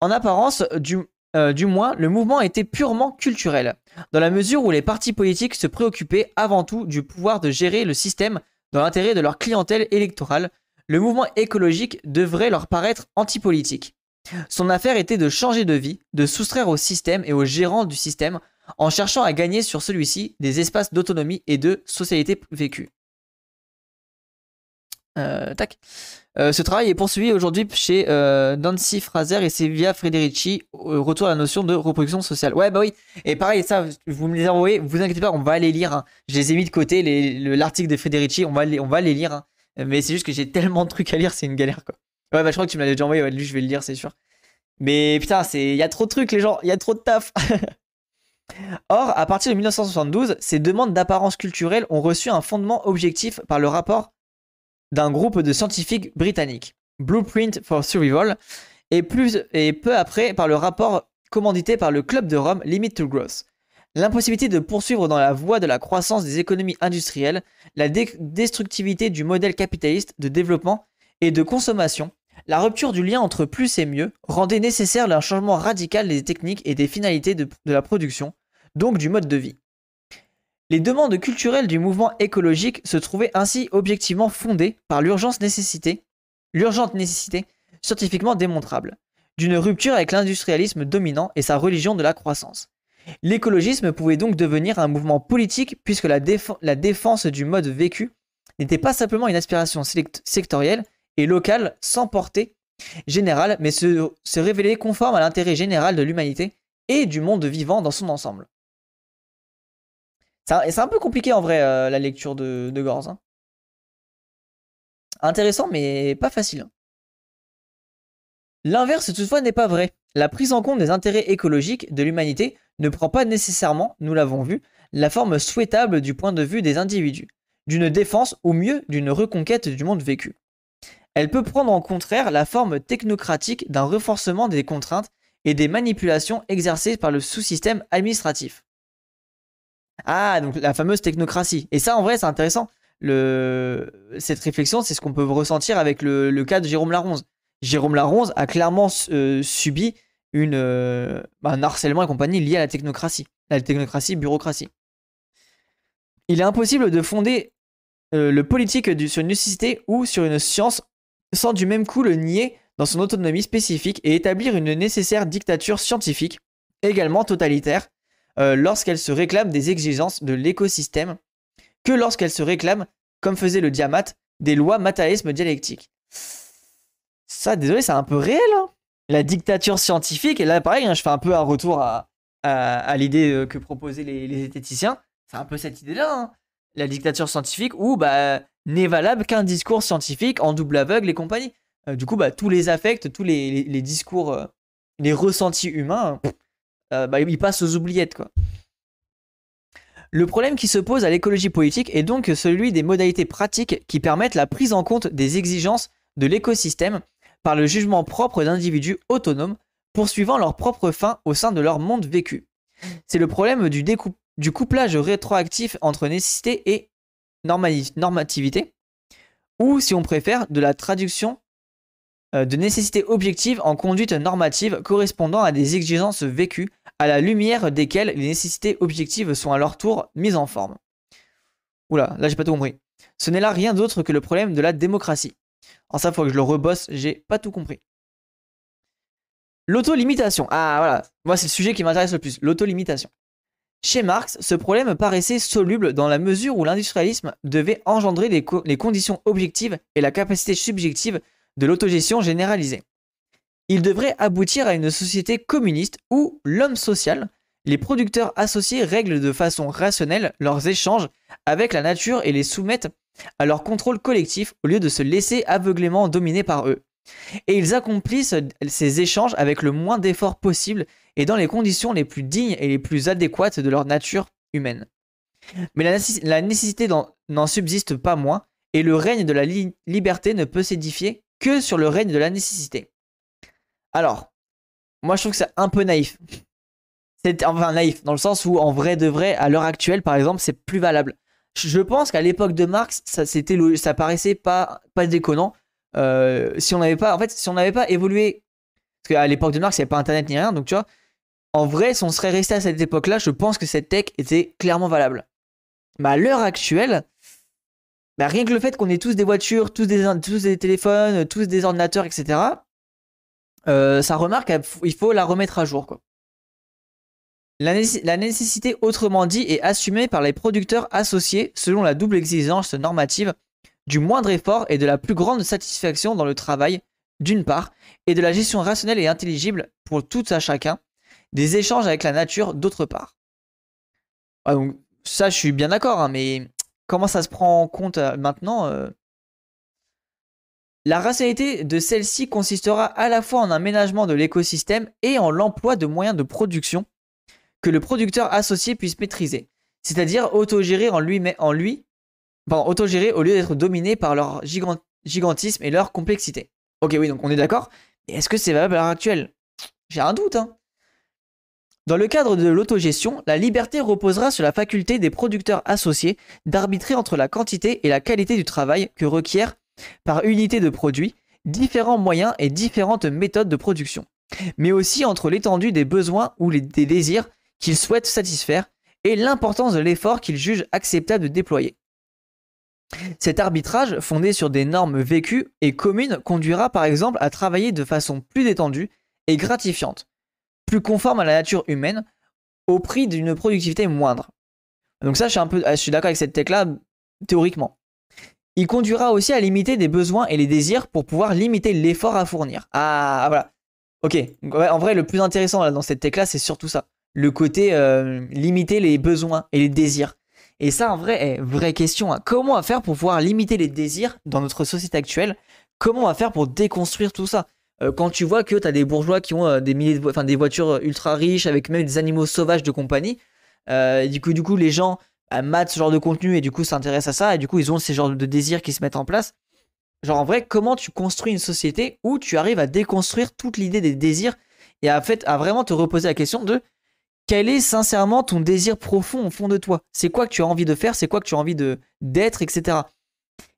En apparence, du, euh, du moins, le mouvement était purement culturel, dans la mesure où les partis politiques se préoccupaient avant tout du pouvoir de gérer le système dans l'intérêt de leur clientèle électorale. Le mouvement écologique devrait leur paraître antipolitique. Son affaire était de changer de vie, de soustraire au système et aux gérants du système en cherchant à gagner sur celui-ci des espaces d'autonomie et de socialité vécue. Euh, tac. Euh, ce travail est poursuivi aujourd'hui chez euh, Nancy Fraser et Silvia Frederici, retour à la notion de reproduction sociale. Ouais, bah oui. Et pareil, ça, vous me les envoyez, vous inquiétez pas, on va les lire. Hein. Je les ai mis de côté, l'article de Frederici, on va les, on va les lire. Hein. Mais c'est juste que j'ai tellement de trucs à lire, c'est une galère, quoi. Ouais, bah je crois que tu me l'avais déjà envoyé, je vais le lire, c'est sûr. Mais putain, il y a trop de trucs, les gens, il y a trop de taf. Or, à partir de 1972, ces demandes d'apparence culturelle ont reçu un fondement objectif par le rapport d'un groupe de scientifiques britanniques, Blueprint for Survival, et, plus, et peu après par le rapport commandité par le Club de Rome Limit to Growth. L'impossibilité de poursuivre dans la voie de la croissance des économies industrielles, la destructivité du modèle capitaliste de développement et de consommation, la rupture du lien entre plus et mieux rendait nécessaire un changement radical des techniques et des finalités de la production, donc du mode de vie. Les demandes culturelles du mouvement écologique se trouvaient ainsi objectivement fondées par l'urgente nécessité, l'urgente nécessité scientifiquement démontrable, d'une rupture avec l'industrialisme dominant et sa religion de la croissance. L'écologisme pouvait donc devenir un mouvement politique puisque la, défense du mode vécu n'était pas simplement une aspiration sectorielle et locale sans portée générale, mais se révélait conforme à l'intérêt général de l'humanité et du monde vivant dans son ensemble. C'est un peu compliqué en vrai euh, la lecture de, de Gorz. Hein. Intéressant mais pas facile. Hein. L'inverse toutefois n'est pas vrai. La prise en compte des intérêts écologiques de l'humanité ne prend pas nécessairement, nous l'avons vu, la forme souhaitable du point de vue des individus, d'une défense ou mieux d'une reconquête du monde vécu. Elle peut prendre en contraire la forme technocratique d'un renforcement des contraintes et des manipulations exercées par le sous-système administratif. Ah, donc la fameuse technocratie. Et ça, en vrai, c'est intéressant. Cette réflexion, c'est ce qu'on peut ressentir avec le, cas de Jérôme Laronze. Jérôme Laronze a clairement euh, subi une, euh, un harcèlement et compagnie lié à la technocratie. La technocratie, bureaucratie. Il est impossible de fonder euh, le politique sur une nécessité ou sur une science sans du même coup le nier dans son autonomie spécifique et établir une nécessaire dictature scientifique, également totalitaire, euh, lorsqu'elle se réclame des exigences de l'écosystème que lorsqu'elle se réclame, comme faisait le diamat, des lois matérialisme dialectique. Ça, désolé, c'est un peu réel. Hein. la dictature scientifique, et là, pareil, hein, je fais un peu un retour à, à, l'idée euh, que proposaient les, les esthéticiens. C'est un peu cette idée-là. Hein. La dictature scientifique où bah, n'est valable qu'un discours scientifique en double aveugle et compagnie. Euh, du coup, bah, tous les affects, tous les, les, discours, les ressentis humains, euh, bah, il passe aux oubliettes. Le problème qui se pose à l'écologie politique est donc celui des modalités pratiques qui permettent la prise en compte des exigences de l'écosystème par le jugement propre d'individus autonomes poursuivant leur propre fin au sein de leur monde vécu. C'est le problème du, couplage rétroactif entre nécessité et normativité, ou si on préfère, de la traduction de nécessité objective en conduite normative correspondant à des exigences vécues à la lumière desquelles les nécessités objectives sont à leur tour mises en forme. Oula, là j'ai pas tout compris. Ce n'est là rien d'autre que le problème de la démocratie. En ça, faut que je le rebosse, j'ai pas tout compris. L'autolimitation. Ah voilà, moi c'est le sujet qui m'intéresse le plus, l'autolimitation. Chez Marx, ce problème paraissait soluble dans la mesure où l'industrialisme devait engendrer les, conditions objectives et la capacité subjective de l'autogestion généralisée. Il devrait aboutir à une société communiste où l'homme social, les producteurs associés règlent de façon rationnelle leurs échanges avec la nature et les soumettent à leur contrôle collectif au lieu de se laisser aveuglément dominer par eux. Et ils accomplissent ces échanges avec le moins d'efforts possible et dans les conditions les plus dignes et les plus adéquates de leur nature humaine. Mais la nécessité n'en subsiste pas moins, et le règne de la liberté ne peut s'édifier que sur le règne de la nécessité. Alors, moi je trouve que c'est un peu naïf. C'est enfin naïf, dans le sens où en vrai de vrai, à l'heure actuelle par exemple, c'est plus valable. Je pense qu'à l'époque de Marx, ça, c'était, ça paraissait pas, pas déconnant. Euh, si on n'avait pas, en fait, si on n'avait pas évolué, parce qu'à l'époque de Marx, il n'y avait pas Internet ni rien, donc tu vois, en vrai, si on serait resté à cette époque-là, je pense que cette tech était clairement valable. Mais à l'heure actuelle, bah, rien que le fait qu'on ait tous des voitures, tous des, téléphones, tous des ordinateurs, etc., euh, ça remarque, il faut la remettre à jour. Quoi. La, nécessité, autrement dit, est assumée par les producteurs associés selon la double exigence normative du moindre effort et de la plus grande satisfaction dans le travail, d'une part, et de la gestion rationnelle et intelligible pour tout à chacun, des échanges avec la nature, d'autre part. Ah, donc, ça, je suis bien d'accord, hein, mais comment ça se prend en compte euh, maintenant euh? La rationalité de celle-ci consistera à la fois en un ménagement de l'écosystème et en l'emploi de moyens de production que le producteur associé puisse maîtriser, c'est-à-dire autogérer en lui, en lui autogérer au lieu d'être dominé par leur gigantisme et leur complexité. Ok, oui, donc on est d'accord. Est-ce que c'est valable à l'heure actuelle? J'ai un doute. Hein. Dans le cadre de l'autogestion, la liberté reposera sur la faculté des producteurs associés d'arbitrer entre la quantité et la qualité du travail que requiert par unité de produit différents moyens et différentes méthodes de production, mais aussi entre l'étendue des besoins ou des désirs qu'ils souhaitent satisfaire et l'importance de l'effort qu'ils jugent acceptable de déployer. Cet arbitrage, fondé sur des normes vécues et communes, conduira par exemple à travailler de façon plus détendue et gratifiante, plus conforme à la nature humaine, au prix d'une productivité moindre. Donc ça, je suis, un peu, je suis d'accord avec cette tech-là, théoriquement. Il conduira aussi à limiter des besoins et les désirs pour pouvoir limiter l'effort à fournir. Ah, voilà. Ok, en vrai, le plus intéressant dans cette tech-là, c'est surtout ça. Le côté euh, limiter les besoins et les désirs. Et ça, en vrai, est vraie question. Hein. Comment on va faire pour pouvoir limiter les désirs dans notre société actuelle? Comment on va faire pour déconstruire tout ça? Quand tu vois que tu as des bourgeois qui ont euh, des, milliers de voitures ultra riches avec même des animaux sauvages de compagnie, euh, du, coup, du coup, les gens bah, matent ce genre de contenu et du coup s'intéressent à ça et du coup, ils ont ces genres de désirs qui se mettent en place. Genre, en vrai, comment tu construis une société où tu arrives à déconstruire toute l'idée des désirs et à, fait, à vraiment te reposer la question de quel est sincèrement ton désir profond au fond de toi? C'est quoi que tu as envie de faire? C'est quoi que tu as envie de d'être, etc.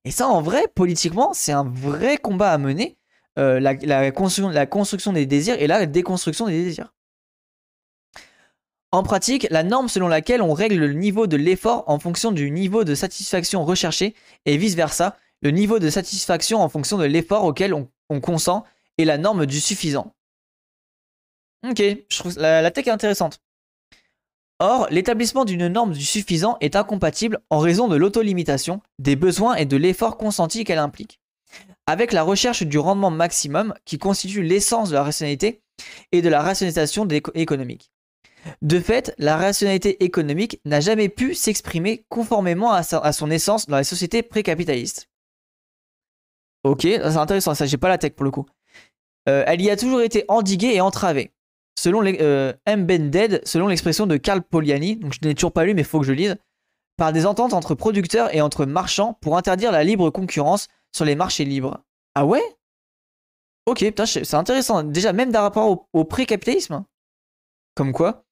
Et ça, en vrai, politiquement, c'est un vrai combat à mener euh, la, construction, des désirs et la déconstruction des désirs. En pratique, la norme selon laquelle on règle le niveau de l'effort en fonction du niveau de satisfaction recherché et vice-versa, le niveau de satisfaction en fonction de l'effort auquel on, consent est la norme du suffisant. Ok, je trouve la, tech intéressante. Or, l'établissement d'une norme du suffisant est incompatible en raison de l'autolimitation, des besoins et de l'effort consenti qu'elle implique avec la recherche du rendement maximum qui constitue l'essence de la rationalité et de la rationalisation économique. De fait, la rationalité économique n'a jamais pu s'exprimer conformément à, son essence dans les sociétés précapitalistes. Ok, c'est intéressant, ça j'ai pas la tech pour le coup. Euh, elle y a toujours été endiguée et entravée. Selon les, euh, selon l'expression de Karl Poliani, donc je n'ai toujours pas lu mais il faut que je lise, par des ententes entre producteurs et entre marchands pour interdire la libre concurrence sur les marchés libres. Ah ouais? Ok, putain, c'est intéressant. Déjà, même d'un rapport au, pré-capitalisme. Comme quoi,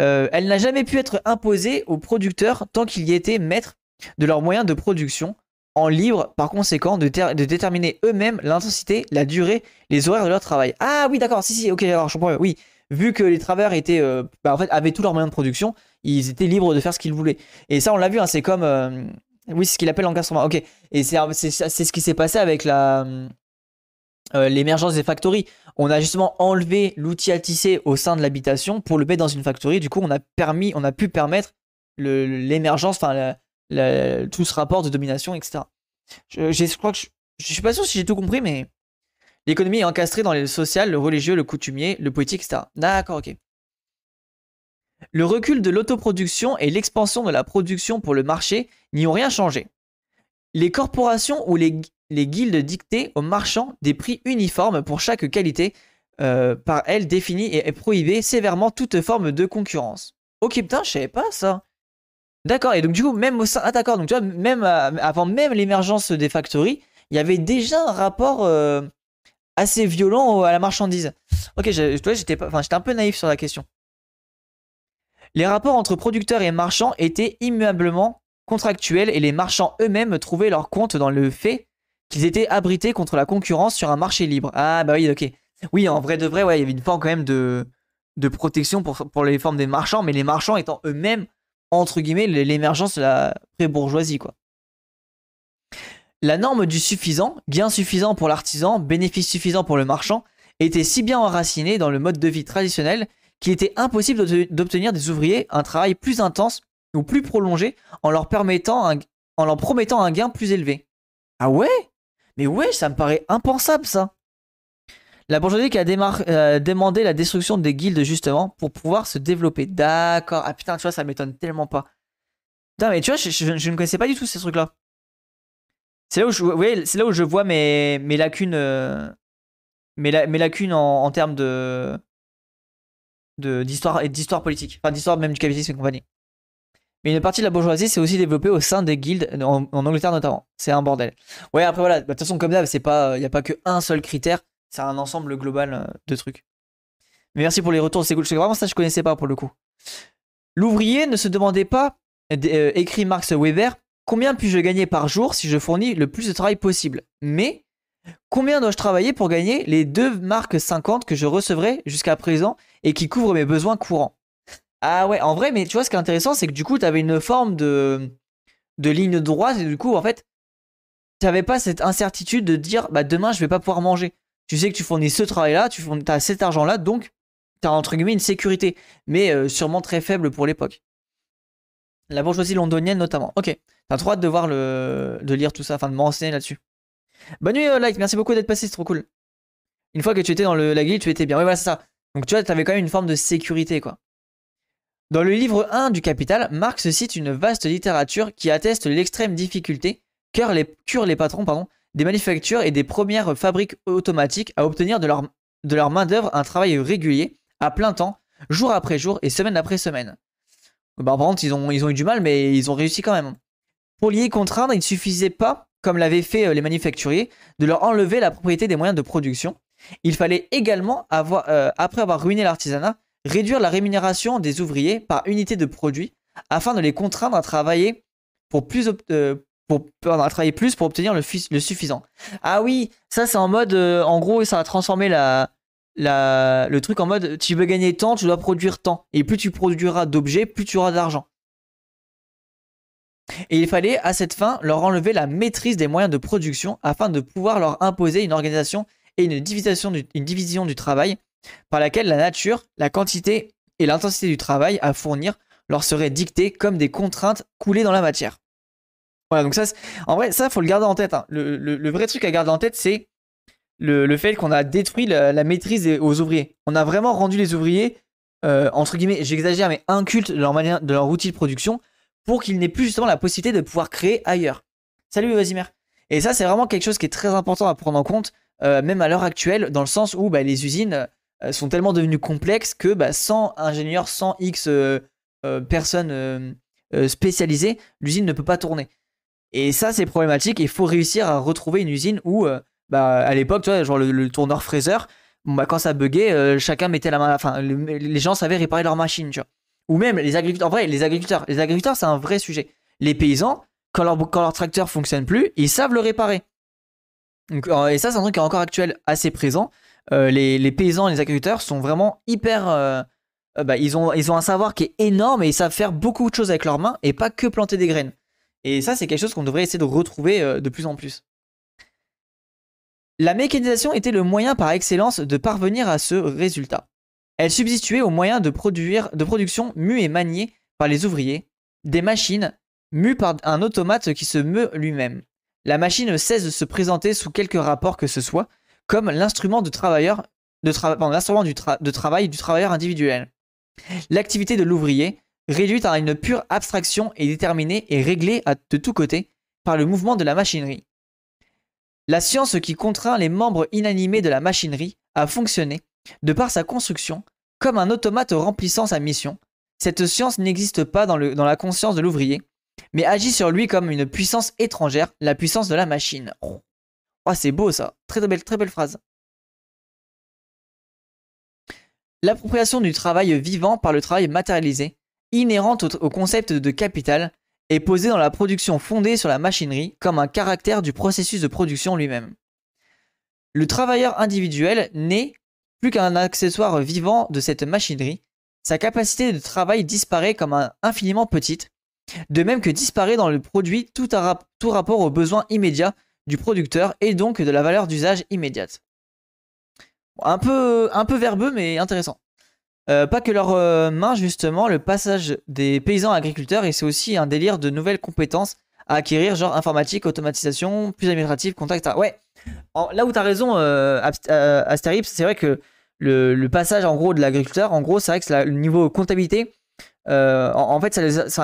euh, elle n'a jamais pu être imposée aux producteurs tant qu'ils y étaient maîtres de leurs moyens de production, en libre par conséquent de, déterminer eux-mêmes l'intensité, la durée, les horaires de leur travail. Ah oui, d'accord, si, si, ok, alors je comprends. Oui, vu que les travailleurs étaient, euh, bah, en fait, avaient tous leurs moyens de production, ils étaient libres de faire ce qu'ils voulaient. Et ça, on l'a vu, hein, c'est comme, euh, oui, c'est ce qu'il appelle l'encastrement. Ok. Et c'est ce qui s'est passé avec la euh, l'émergence des factories. On a justement enlevé l'outil à tisser au sein de l'habitation pour le mettre dans une factory. Du coup, on a permis, on a pu permettre l'émergence, enfin tout ce rapport de domination, etc. Je, je crois que je suis pas sûr si j'ai tout compris, mais l'économie est encastrée dans le social, le religieux, le coutumier, le politique, etc. D'accord, ok. Le recul de l'autoproduction et l'expansion de la production pour le marché n'y ont rien changé. Les corporations ou les, guildes dictaient aux marchands des prix uniformes pour chaque qualité, euh, par elles définies et prohibaient sévèrement toute forme de concurrence. Ok, putain, je savais pas ça. D'accord, et donc du coup, même au sein. Ah, d'accord, donc tu vois, même euh, avant même l'émergence des factories, il y avait déjà un rapport euh, assez violent à la marchandise. Ok, j'étais un peu naïf sur la question. Les rapports entre producteurs et marchands étaient immuablement contractuels et les marchands eux-mêmes trouvaient leur compte dans le fait qu'ils étaient abrités contre la concurrence sur un marché libre. Ah bah oui, ok. Oui, en vrai de vrai, ouais, il y avait une forme quand même de, protection pour, les formes des marchands, mais les marchands étant eux-mêmes, entre guillemets, l'émergence de la pré-bourgeoisie. La norme du suffisant, gain suffisant pour l'artisan, bénéfice suffisant pour le marchand, était si bien enracinée dans le mode de vie traditionnel qu'il était impossible d'obtenir des ouvriers un travail plus intense ou plus prolongé en leur permettant en leur promettant un gain plus élevé. Ah ouais? Mais ouais, ça me paraît impensable ça. La bourgeoisie qui a euh, demandé la destruction des guildes justement pour pouvoir se développer. D'accord. Ah putain, tu vois, ça m'étonne tellement pas. Putain, mais tu vois, je, ne connaissais pas du tout ces trucs-là. C'est là où je, vois mes, mes lacunes, euh, mes, lacunes en, termes de d'histoire et d'histoire politique, enfin d'histoire même du capitalisme et compagnie. Mais une partie de la bourgeoisie s'est aussi développée au sein des guildes, en, Angleterre notamment. C'est un bordel. Ouais, après voilà, bah, de toute façon, comme d'hab, il n'y a pas qu'un seul critère, c'est un ensemble global euh, de trucs. Mais merci pour les retours, c'est cool. Vraiment, ça, je connaissais pas pour le coup. L'ouvrier ne se demandait pas, euh, écrit Max Weber, combien puis-je gagner par jour si je fournis le plus de travail possible? Mais combien dois-je travailler pour gagner les 2 marques 50 que je recevrai jusqu'à présent et qui couvrent mes besoins courants? Ah ouais, en vrai, mais tu vois, ce qui est intéressant, c'est que du coup, tu avais une forme de, de ligne droite et du coup, en fait, tu n'avais pas cette incertitude de dire, bah demain, je vais pas pouvoir manger. Tu sais que tu fournis ce travail-là, tu as cet argent-là, donc tu as entre guillemets une sécurité, mais euh, sûrement très faible pour l'époque. La bourgeoisie londonienne notamment. Ok, t'as trop hâte de le, de lire tout ça, enfin de m'enseigner là-dessus. Bonne nuit, euh, merci beaucoup d'être passé, c'est trop cool. Une fois que tu étais dans le, la guilde, tu étais bien. Oui, voilà, c'est ça. Donc tu vois, t'avais quand même une forme de sécurité, quoi. Dans le livre 1 du Capital, Marx cite une vaste littérature qui atteste l'extrême difficulté qu'eurent les, les patrons pardon, des manufactures et des premières fabriques automatiques à obtenir de leur, de leur main-d'œuvre un travail régulier, à plein temps, jour après jour et semaine après semaine. Bah, par contre, ils ont, ils ont eu du mal, mais ils ont réussi quand même. Pour lier contraindre, il ne suffisait pas, comme l'avaient fait euh, les manufacturiers, de leur enlever la propriété des moyens de production. Il fallait également, avoir, euh, après avoir ruiné l'artisanat, réduire la rémunération des ouvriers par unité de produit afin de les contraindre à travailler pour plus, euh, pour, obtenir le, le suffisant. Ah oui, ça c'est en mode, en gros, ça a transformé la, le truc en mode tu veux gagner tant, tu dois produire tant. Et plus tu produiras d'objets, plus tu auras d'argent. Et il fallait à cette fin leur enlever la maîtrise des moyens de production afin de pouvoir leur imposer une organisation et une division du, travail par laquelle la nature, la quantité et l'intensité du travail à fournir leur seraient dictées comme des contraintes coulées dans la matière. Voilà, donc ça, en vrai, ça, faut le garder en tête. Hein. le, vrai truc à garder en tête, c'est le, fait qu'on a détruit la, maîtrise aux ouvriers. On a vraiment rendu les ouvriers, euh, entre guillemets, j'exagère, mais incultes de leur, manière, de leur outil de production pour qu'ils n'aient plus justement la possibilité de pouvoir créer ailleurs. Salut Vasimir. Et ça, c'est vraiment quelque chose qui est très important à prendre en compte, euh, même à l'heure actuelle, dans le sens où bah, les usines euh, sont tellement devenues complexes que bah, sans ingénieurs, sans X personnes spécialisées, l'usine ne peut pas tourner. Et ça, c'est problématique. Il faut réussir à retrouver une usine où bah, à l'époque, tu vois, genre le, tourneur fraiseur, quand ça buguait, euh, chacun mettait la main, enfin, les gens savaient réparer leur machine, tu vois. Ou même les agriculteurs, en vrai, les agriculteurs, les agriculteurs, c'est un vrai sujet. Les paysans, quand leur, quand leur tracteur fonctionne plus, ils savent le réparer. Euh, et ça, c'est un truc qui est encore actuel, assez présent. Euh, les, les, paysans, les agriculteurs sont vraiment hyper. bah, ils, ont, ils ont un savoir qui est énorme et ils savent faire beaucoup de choses avec leurs mains et pas que planter des graines. Et ça, c'est quelque chose qu'on devrait essayer de retrouver de plus en plus. La mécanisation était le moyen par excellence de parvenir à ce résultat. Elle substituait aux moyens de, production mus et maniés par les ouvriers, des machines mues par un automate qui se meut lui-même. La machine cesse de se présenter sous quelque rapport que ce soit comme l'instrument de travail du travailleur individuel. L'activité de l'ouvrier, réduite à une pure abstraction, est déterminée et réglée de tous côtés par le mouvement de la machinerie. La science qui contraint les membres inanimés de la machinerie à fonctionner, de par sa construction, comme un automate remplissant sa mission, cette science n'existe pas dans, la conscience de l'ouvrier, mais agit sur lui comme une puissance étrangère, la puissance de la machine. Oh, c'est beau ça, très belle, phrase. L'appropriation du travail vivant par le travail matérialisé, inhérente au concept de capital, est posé dans la production fondée sur la machinerie comme un caractère du processus de production lui-même. Le travailleur individuel n'est plus qu'un accessoire vivant de cette machinerie, sa capacité de travail disparaît comme un infiniment petite, de même que disparaît dans le produit tout, rapport aux besoins immédiats du producteur et donc de la valeur d'usage immédiate. Un peu, un peu verbeux mais intéressant. pas que leurs mains, justement, le passage des paysans agriculteurs, et c'est aussi un délire de nouvelles compétences à acquérir, genre informatique, automatisation, plus administratif, contact. Ouais, là où tu as raison, euh, Astérix, c'est vrai que le, passage en gros de l'agriculteur, en gros, c'est vrai que le niveau comptabilité, en, fait,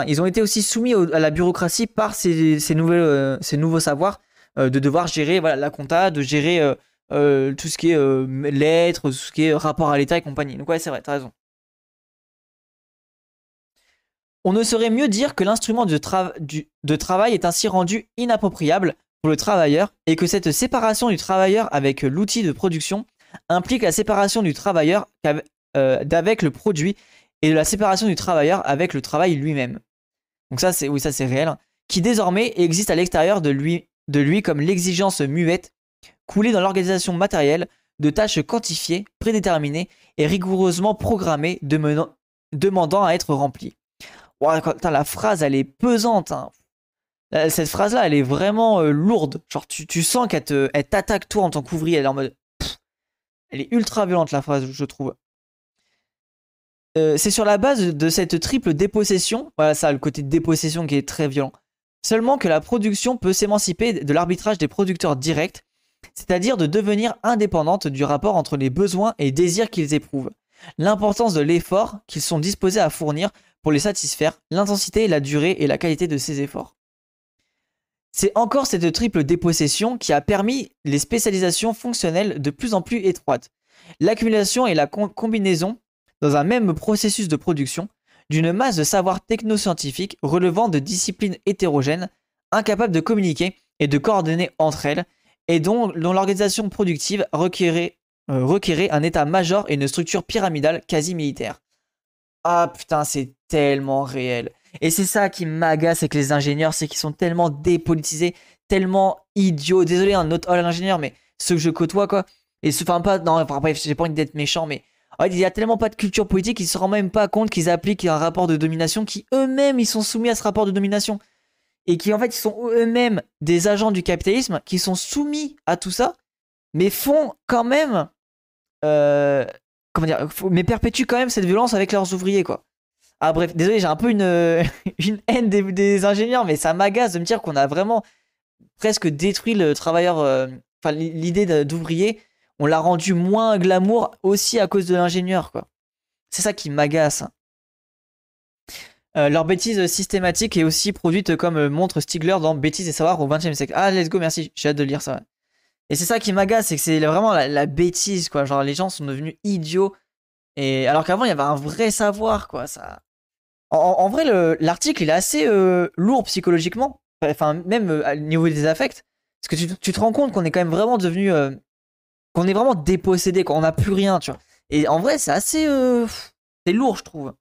ils ont été aussi soumis à la bureaucratie par ces, ces nouveaux savoirs de devoir gérer la compta, de gérer euh, tout ce qui est euh, lettres, tout ce qui est rapport à l'État et compagnie. Donc ouais, c'est vrai, t'as raison. On ne saurait mieux dire que l'instrument de, travail est ainsi rendu inappropriable pour le travailleur et que cette séparation du travailleur avec l'outil de production implique la séparation du travailleur euh, d'avec le produit et de la séparation du travailleur avec le travail lui-même. Donc ça c'est oui ça c'est réel, qui désormais existe à l'extérieur de lui, comme l'exigence muette coulée dans l'organisation matérielle de tâches quantifiées, prédéterminées et rigoureusement programmées demandant à être remplies. la phrase, elle est pesante. Hein. Euh, cette phrase-là, elle est vraiment euh, lourde. Genre, tu, sens qu'elle t'attaque toi en tant qu'ouvrier. Elle est en mode. elle est ultra violente, la phrase, je trouve. Euh, c'est sur la base de cette triple dépossession, voilà ça, le côté dépossession qui est très violent, seulement que la production peut s'émanciper de l'arbitrage des producteurs directs c'est-à-dire de devenir indépendante du rapport entre les besoins et désirs qu'ils éprouvent, l'importance de l'effort qu'ils sont disposés à fournir pour les satisfaire, l'intensité, la durée et la qualité de ces efforts. C'est encore cette triple dépossession qui a permis les spécialisations fonctionnelles de plus en plus étroites, l'accumulation et la combinaison, dans un même processus de production, d'une masse de savoirs technoscientifiques relevant de disciplines hétérogènes, incapables de communiquer et de coordonner entre elles, et dont, l'organisation productive requérait, euh, requérait un état-major et une structure pyramidale quasi militaire. Ah putain, c'est tellement réel. Et c'est ça qui m'agace avec les ingénieurs, c'est qu'ils sont tellement dépolitisés, tellement idiots. Désolé, un autre ingénieur, mais ceux que je côtoie, quoi. Et enfin, pas, non, enfin, bref, j'ai pas envie d'être méchant, mais il y a tellement pas de culture politique qu'ils se rendent même pas compte qu'ils appliquent un rapport de domination qui eux-mêmes ils sont soumis à ce rapport de domination et qui en fait sont eux-mêmes des agents du capitalisme qui sont soumis à tout ça, mais font quand même, euh, comment dire, mais perpétuent quand même cette violence avec leurs ouvriers quoi. Ah bref, désolé, j'ai un peu une, haine des, ingénieurs, mais ça m'agace de me dire qu'on a vraiment presque détruit le travailleur, euh, enfin l'idée d'ouvrier, on l'a rendu moins glamour aussi à cause de l'ingénieur quoi. C'est ça qui m'agace. Euh, leur bêtise systématique est aussi produite comme montre Stigler dans Bêtise et savoir au XXe siècle. Ah, let's go, merci. J'ai hâte de lire ça. Et c'est ça qui m'agace, c'est que c'est vraiment la, bêtise, quoi. Genre, les gens sont devenus idiots. Et alors qu'avant, il y avait un vrai savoir, quoi. Ça. En, vrai, l'article, il est assez euh, lourd psychologiquement. Même au niveau des affects. Parce que tu, te rends compte qu'on est quand même vraiment devenu. qu'on est vraiment dépossédé, qu'on n'a plus rien, tu vois. Et en vrai, c'est assez. c'est lourd, je trouve.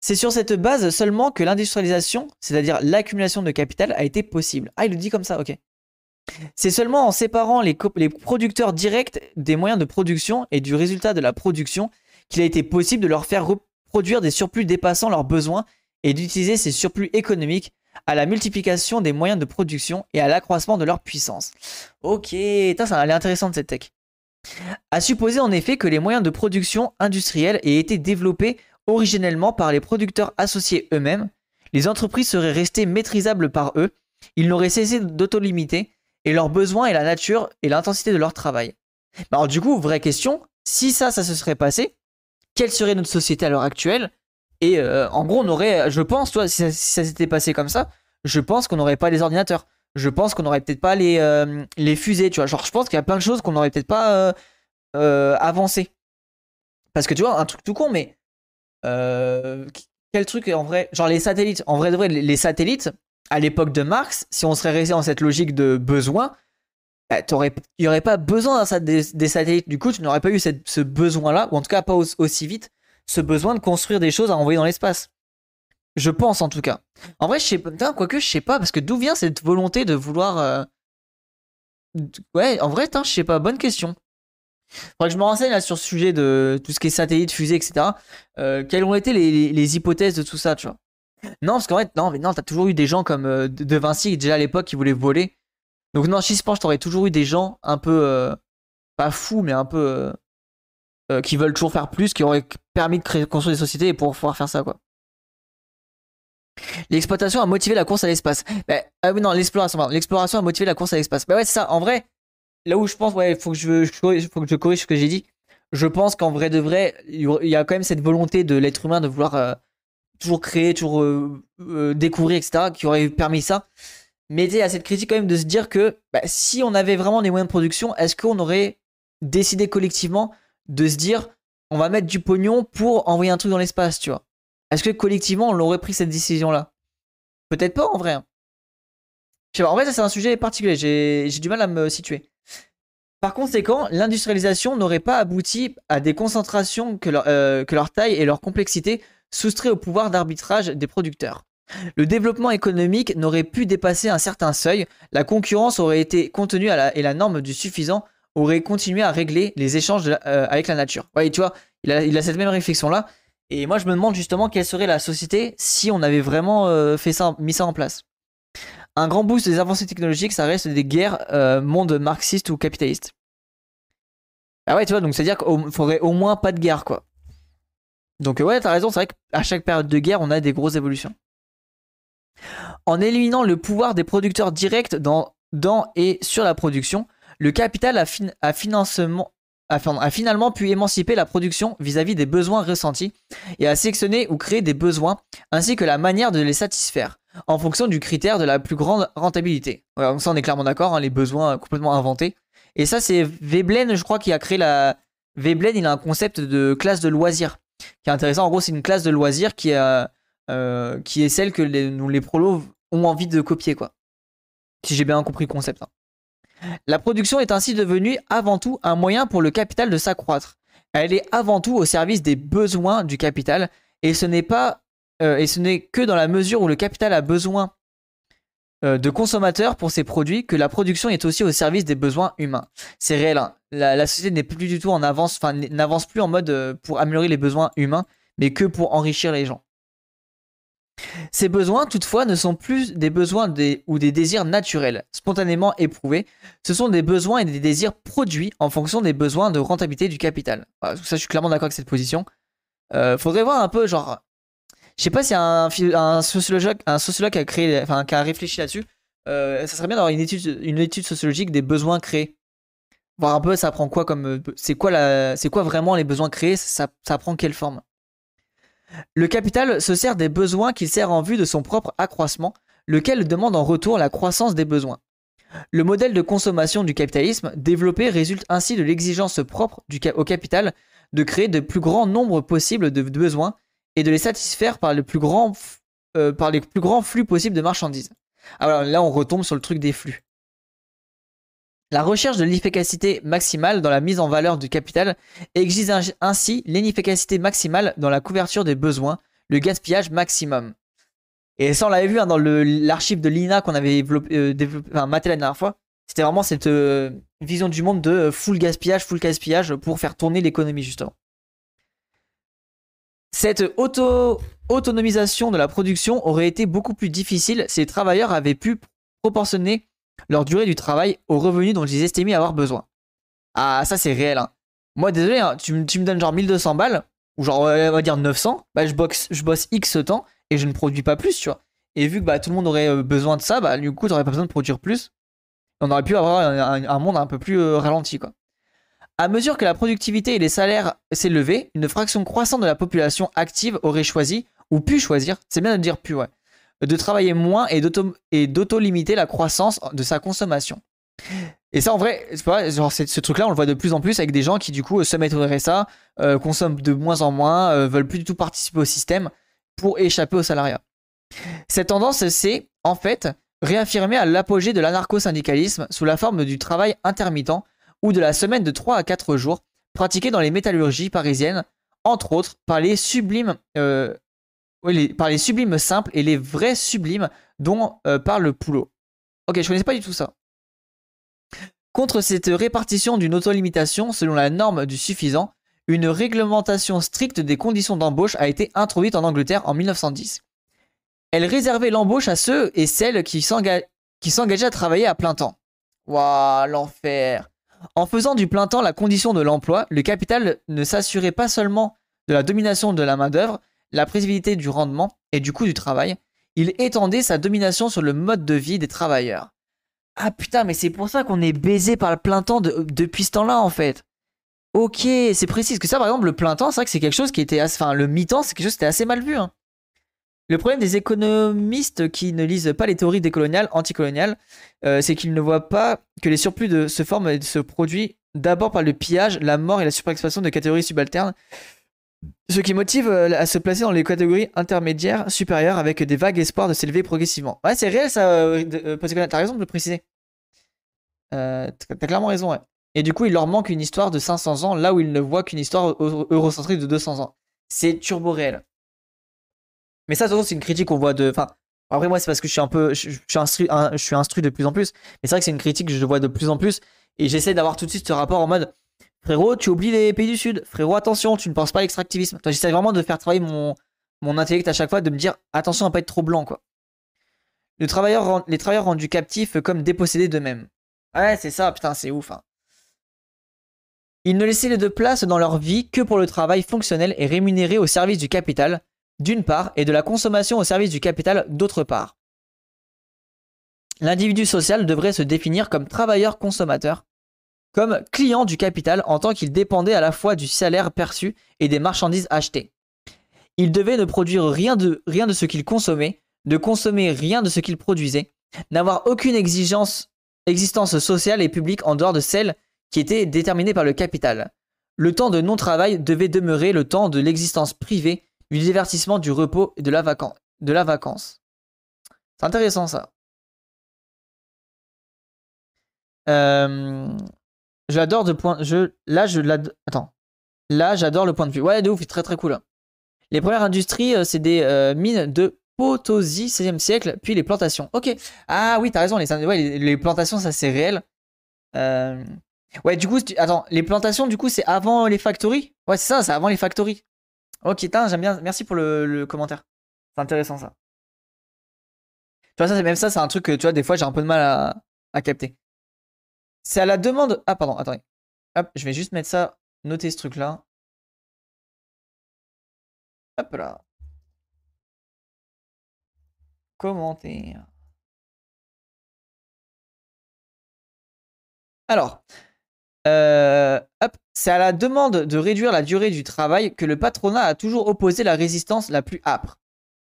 C'est sur cette base seulement que l'industrialisation, c'est-à-dire l'accumulation de capital, a été possible. Ah, il le dit comme ça, ok. C'est seulement en séparant les, producteurs directs des moyens de production et du résultat de la production qu'il a été possible de leur faire reproduire des surplus dépassant leurs besoins et d'utiliser ces surplus économiques à la multiplication des moyens de production et à l'accroissement de leur puissance. Ok, ça a l'air intéressant de cette tech. À supposer en effet que les moyens de production industrielle aient été développés originellement par les producteurs associés eux-mêmes, les entreprises seraient restées maîtrisables par eux, ils n'auraient cessé d'autolimiter, et leurs besoins et la nature et l'intensité de leur travail. Alors du coup, vraie question, si ça, ça se serait passé, quelle serait notre société à l'heure actuelle Et euh, en gros, on aurait, je pense, toi, si ça, s'était passé comme ça, je pense qu'on n'aurait pas les ordinateurs. Je pense qu'on n'aurait peut-être pas les, euh, fusées, tu vois. Genre, je pense qu'il y a plein de choses qu'on n'aurait peut-être pas euh, avancé. Parce que tu vois, un truc tout con, mais quel truc en vrai Genre les satellites. En vrai, de vrai, les satellites, à l'époque de Marx, si on serait resté dans cette logique de besoin, bah, il n'y aurait pas besoin des, des, satellites. Du coup, tu n'aurais pas eu ce besoin-là, ou en tout cas pas aussi vite, ce besoin de construire des choses à envoyer dans l'espace. Je pense en tout cas. En vrai, je sais pas, quoique je sais pas, parce que d'où vient cette volonté de vouloir. Euh, ouais, en vrai, je sais pas, bonne question. Faudrait que je me renseigne là sur ce sujet de tout ce qui est satellite, fusée, etc. Euh, quelles ont été les, hypothèses de tout ça, tu vois? Non, parce qu'en fait, non, mais non, t'as toujours eu des gens comme euh, De Vinci, déjà à l'époque, qui voulaient voler. Donc non, je pense t'aurais toujours eu des gens un peu, euh, pas fous, mais un peu euh, qui veulent toujours faire plus, qui auraient permis de construire des sociétés et pour pouvoir faire ça, quoi. L'exploitation a motivé la course à l'espace. Bah, ah oui, non, l'exploration, L'exploration a motivé la course à l'espace. Bah ouais, c'est ça. En vrai, là où je pense, ouais, faut que je, faut que je corrige ce que j'ai dit. Je pense qu'en vrai de vrai, il y a quand même cette volonté de l'être humain de vouloir euh, toujours créer, toujours euh, euh, découvrir, etc., qui aurait permis ça. Mais il y a cette critique quand même de se dire que bah, si on avait vraiment des moyens de production, est-ce qu'on aurait décidé collectivement de se dire on va mettre du pognon pour envoyer un truc dans l'espace, tu vois? Est-ce que collectivement on aurait pris cette décision-là? Peut-être pas en vrai. Hein. en vrai, ça c'est un sujet particulier, j'ai du mal à me situer. Par conséquent, l'industrialisation n'aurait pas abouti à des concentrations que leur, euh, que leur taille et leur complexité soustraient au pouvoir d'arbitrage des producteurs. Le développement économique n'aurait pu dépasser un certain seuil, la concurrence aurait été contenue et la norme du suffisant aurait continué à régler les échanges euh, avec la nature. Ouais, tu vois, il a, cette même réflexion-là. Et moi, je me demande justement quelle serait la société si on avait vraiment euh, fait ça, mis ça en place. Un grand boost des avancées technologiques, ça reste des guerres euh, monde marxiste ou capitaliste. Ah ouais, tu vois, donc c'est-à-dire qu'il faudrait au moins pas de guerre, quoi. Donc ouais, t'as raison, c'est vrai qu'à chaque période de guerre, on a des grosses évolutions. En éliminant le pouvoir des producteurs directs dans, et sur la production, le capital a, a, finalement pu émanciper la production vis-à-vis des besoins ressentis et a sélectionné ou créé des besoins ainsi que la manière de les satisfaire en fonction du critère de la plus grande rentabilité. donc ça on est clairement d'accord, hein, les besoins complètement inventés. Et ça c'est Veblen je crois qui a créé la... Veblen il a un concept de classe de loisirs qui est intéressant. En gros c'est une classe de loisirs qui, euh, qui est celle que les, nous, les prolos ont envie de copier quoi. Si j'ai bien compris le concept. Hein. La production est ainsi devenue avant tout un moyen pour le capital de s'accroître. Elle est avant tout au service des besoins du capital et ce n'est pas euh, et ce n'est que dans la mesure où le capital a besoin euh, de consommateurs pour ses produits que la production est aussi au service des besoins humains. C'est réel. Hein. La, société n'est plus du tout en avance, n'avance plus en mode pour améliorer les besoins humains, mais que pour enrichir les gens. Ces besoins, toutefois, ne sont plus des besoins ou des désirs naturels, spontanément éprouvés. Ce sont des besoins et des désirs produits en fonction des besoins de rentabilité du capital. ça, je suis clairement d'accord avec cette position. Euh, faudrait voir un peu, genre, je sais pas si un, un, sociologue, un sociologue a créé, enfin, qui a réfléchi là-dessus. Euh, ça serait bien d'avoir une étude, une étude sociologique des besoins créés. Voir un peu, ça prend quoi comme, c'est quoi c'est quoi vraiment les besoins créés, ça, ça prend quelle forme? Le capital se sert des besoins qu'il sert en vue de son propre accroissement, lequel demande en retour la croissance des besoins. Le modèle de consommation du capitalisme développé résulte ainsi de l'exigence propre au capital de créer de plus grands nombres possibles de besoins et de les satisfaire euh, par les plus grands flux possibles de marchandises. Alors là, on retombe sur le truc des flux. La recherche de l'efficacité maximale dans la mise en valeur du capital exige ainsi l'inefficacité maximale dans la couverture des besoins, le gaspillage maximum. Et ça, on l'avait vu hein, dans l'archive de l'INA qu'on avait euh, développé, enfin, maté la dernière fois. C'était vraiment cette euh, vision du monde de euh, full gaspillage, full gaspillage pour faire tourner l'économie, justement. Cette auto autonomisation de la production aurait été beaucoup plus difficile si les travailleurs avaient pu proportionner leur durée du travail aux revenus dont ils estimaient avoir besoin. Ah, ça c'est réel. Hein. Moi, désolé, hein, tu, me donnes genre 1200 balles, ou genre, on va dire 900, bah, je, boxe, je bosse X temps et je ne produis pas plus, tu vois. Et vu que bah, tout le monde aurait euh, besoin de ça, bah, du coup, t'aurais pas besoin de produire plus. On aurait pu avoir un, monde un peu plus euh, ralenti, quoi. À mesure que la productivité et les salaires s'élevaient, une fraction croissante de la population active aurait choisi, ou pu choisir, c'est bien de dire pu, ouais, de travailler moins et d'auto-limiter la croissance de sa consommation. Et ça, en vrai, ce truc-là, on le voit de plus en plus avec des gens qui, du coup, se mettent au RSA, euh, consomment de moins en moins, euh, veulent plus du tout participer au système pour échapper au salariat. Cette tendance s'est, en fait, réaffirmée à l'apogée de l'anarcho-syndicalisme sous la forme du travail intermittent ou de la semaine de 3 à 4 jours, pratiquée dans les métallurgies parisiennes, entre autres par les sublimes euh, par les sublimes simples et les vrais sublimes dont euh, parle Poulot. Ok, je connaissais pas du tout ça. Contre cette répartition d'une autolimitation selon la norme du suffisant, une réglementation stricte des conditions d'embauche a été introduite en Angleterre en 1910. Elle réservait l'embauche à ceux et celles qui s'engageaient à travailler à plein temps. Waouh, l'enfer. En faisant du plein temps la condition de l'emploi, le capital ne s'assurait pas seulement de la domination de la main-d'œuvre, la prévisibilité du rendement et du coût du travail, il étendait sa domination sur le mode de vie des travailleurs. Ah putain, mais c'est pour ça qu'on est baisé par le plein temps depuis ce temps-là en fait. Ok, c'est précis. Parce que ça, par exemple, le plein temps, c'est c'est quelque chose qui était assez. Enfin, le mi-temps, c'est quelque chose qui était assez mal vu. Hein. Le problème des économistes qui ne lisent pas les théories décoloniales, anticoloniales, euh, c'est qu'ils ne voient pas que les surplus se forment et se produisent d'abord par le pillage, la mort et la surexploitation de catégories subalternes, ce qui motive euh, à se placer dans les catégories intermédiaires supérieures avec des vagues espoirs de s'élever progressivement. Ouais, c'est réel ça, euh, euh t'as raison de le préciser. t'as clairement raison, ouais. Et du coup, il leur manque une histoire de 500 ans là où ils ne voient qu'une histoire eurocentrique de 200 ans. C'est turbo réel. Mais ça, c'est une critique qu'on voit de. Enfin, après, moi, c'est parce que je suis un peu. Je, suis, instru, je suis instruit de plus en plus. Mais c'est vrai que c'est une critique que je vois de plus en plus. Et j'essaie d'avoir tout de suite ce rapport en mode. Frérot, tu oublies les pays du Sud. Frérot, attention, tu ne penses pas à l'extractivisme. J'essaie vraiment de faire travailler mon, intellect à chaque fois, de me dire attention à pas être trop blanc, quoi. les travailleurs rendus captifs comme dépossédés d'eux-mêmes. Ouais, c'est ça, putain, c'est ouf. Hein. Ils ne laissaient de place dans leur vie que pour le travail fonctionnel et rémunéré au service du capital, d'une part, et de la consommation au service du capital, d'autre part. L'individu social devrait se définir comme travailleur consommateur, comme client du capital en tant qu'il dépendait à la fois du salaire perçu et des marchandises achetées. Il devait ne produire rien de, rien de ce qu'il consommait, ne consommer rien de ce qu'il produisait, n'avoir aucune exigence, existence sociale et publique en dehors de celle qui était déterminée par le capital. Le temps de non-travail devait demeurer le temps de l'existence privée du divertissement, du repos et de la, de la vacance. C'est intéressant ça. Euh, j'adore de point. Je, là, je. Là, j'adore le point de vue. Ouais, de ouf, très très cool. Les premières industries, euh, c'est des euh, mines de Potosi, 16e siècle, puis les plantations. Ok. Ah oui, t'as raison, les, ouais, les, plantations, ça c'est réel. Ouais, du coup, attends, les plantations, du coup, c'est avant les factories? Ouais, c'est ça, c'est avant les factories. Ok, j'aime bien. Merci pour le, commentaire. C'est intéressant ça. Tu vois, même ça, c'est un truc que tu vois, des fois, j'ai un peu de mal à, capter. C'est à la demande. Ah, pardon, attendez. Hop, je vais juste mettre ça, noter ce truc-là. Hop là. Commenter. Alors, euh, c'est à la demande de réduire la durée du travail que le patronat a toujours opposé la résistance la plus âpre.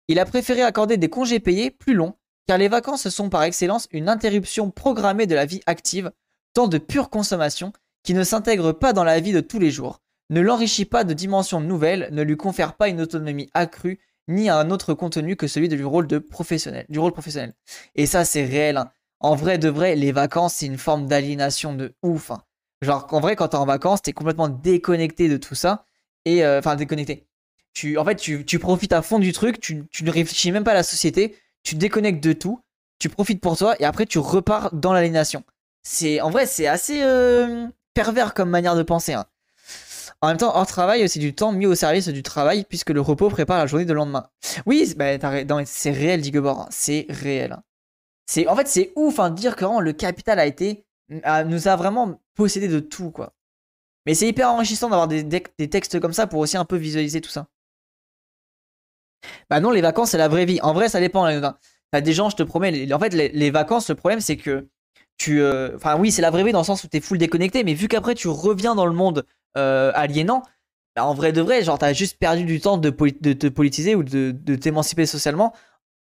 Il a préféré accorder des congés payés plus longs, car les vacances sont par excellence une interruption programmée de la vie active, de pure consommation, qui ne s'intègre pas dans la vie de tous les jours, ne l'enrichit pas de dimensions nouvelles, ne lui confère pas une autonomie accrue, ni un autre contenu que celui du rôle de professionnel, du rôle professionnel. Et ça, c'est réel. Hein. En vrai de vrai, les vacances, c'est une forme d'aliénation de ouf. Hein. Genre, en vrai, quand t'es en vacances, t'es complètement déconnecté de tout ça. Et, euh, enfin, déconnecté. Tu, en fait, tu, profites à fond du truc, tu, tu, ne réfléchis même pas à la société, tu te déconnectes de tout, tu profites pour toi, et après, tu repars dans l'aliénation. C'est, en vrai, c'est assez euh, pervers comme manière de penser. Hein. En même temps, hors travail, c'est du temps mis au service du travail, puisque le repos prépare la journée de lendemain. Oui, bah, c'est réel, dit Gebor. Hein. C'est réel. Hein. C'est, en fait, c'est ouf de dire que le capital a été nous a vraiment possédé de tout, quoi. Mais c'est hyper enrichissant d'avoir des, des, textes comme ça pour aussi un peu visualiser tout ça. Bah non, les vacances, c'est la vraie vie. En vrai, ça dépend. T'as des gens, je te promets, en fait, les, vacances, le problème, c'est que Euh, enfin, oui, c'est la vraie vie dans le sens où t'es full déconnecté, mais vu qu'après, tu reviens dans le monde euh, aliénant, bah, en vrai de vrai, genre, t'as juste perdu du temps de, te politiser ou de, t'émanciper socialement.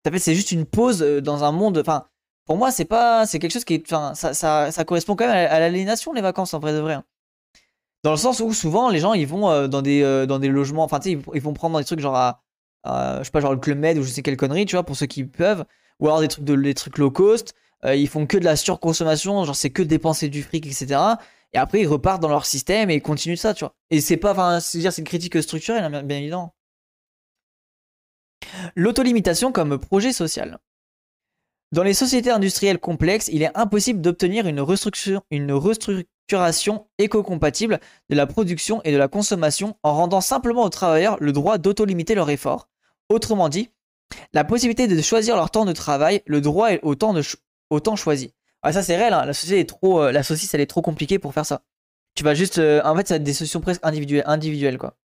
En fait, c'est juste une pause euh, dans un monde. Enfin, pour moi, c'est pas, c'est quelque chose qui enfin, ça, ça, ça, correspond quand même à, l'aliénation les vacances en vrai de vrai. Hein. Dans le sens où souvent les gens ils vont dans des dans des logements, enfin tu sais ils, vont prendre des trucs genre à, je sais pas genre le club med ou je sais quelle connerie, tu vois, pour ceux qui peuvent, ou alors des trucs de des trucs low cost. Euh, ils font que de la surconsommation, genre c'est que dépenser du fric, etc. Et après ils repartent dans leur système et ils continuent ça, tu vois. Et c'est pas, enfin, c'est dire c'est une critique structurelle, hein, bien évidemment. L'autolimitation comme projet social. Dans les sociétés industrielles complexes, il est impossible d'obtenir une, restructuration éco-compatible de la production et de la consommation en rendant simplement aux travailleurs le droit d'autolimiter leur effort. Autrement dit, la possibilité de choisir leur temps de travail, le droit au temps, choisi. Ah, ça, c'est réel. hein. Euh, la saucisse, elle est trop compliquée pour faire ça. Tu vas juste. euh, en fait, ça va être des solutions presque individuelles, quoi.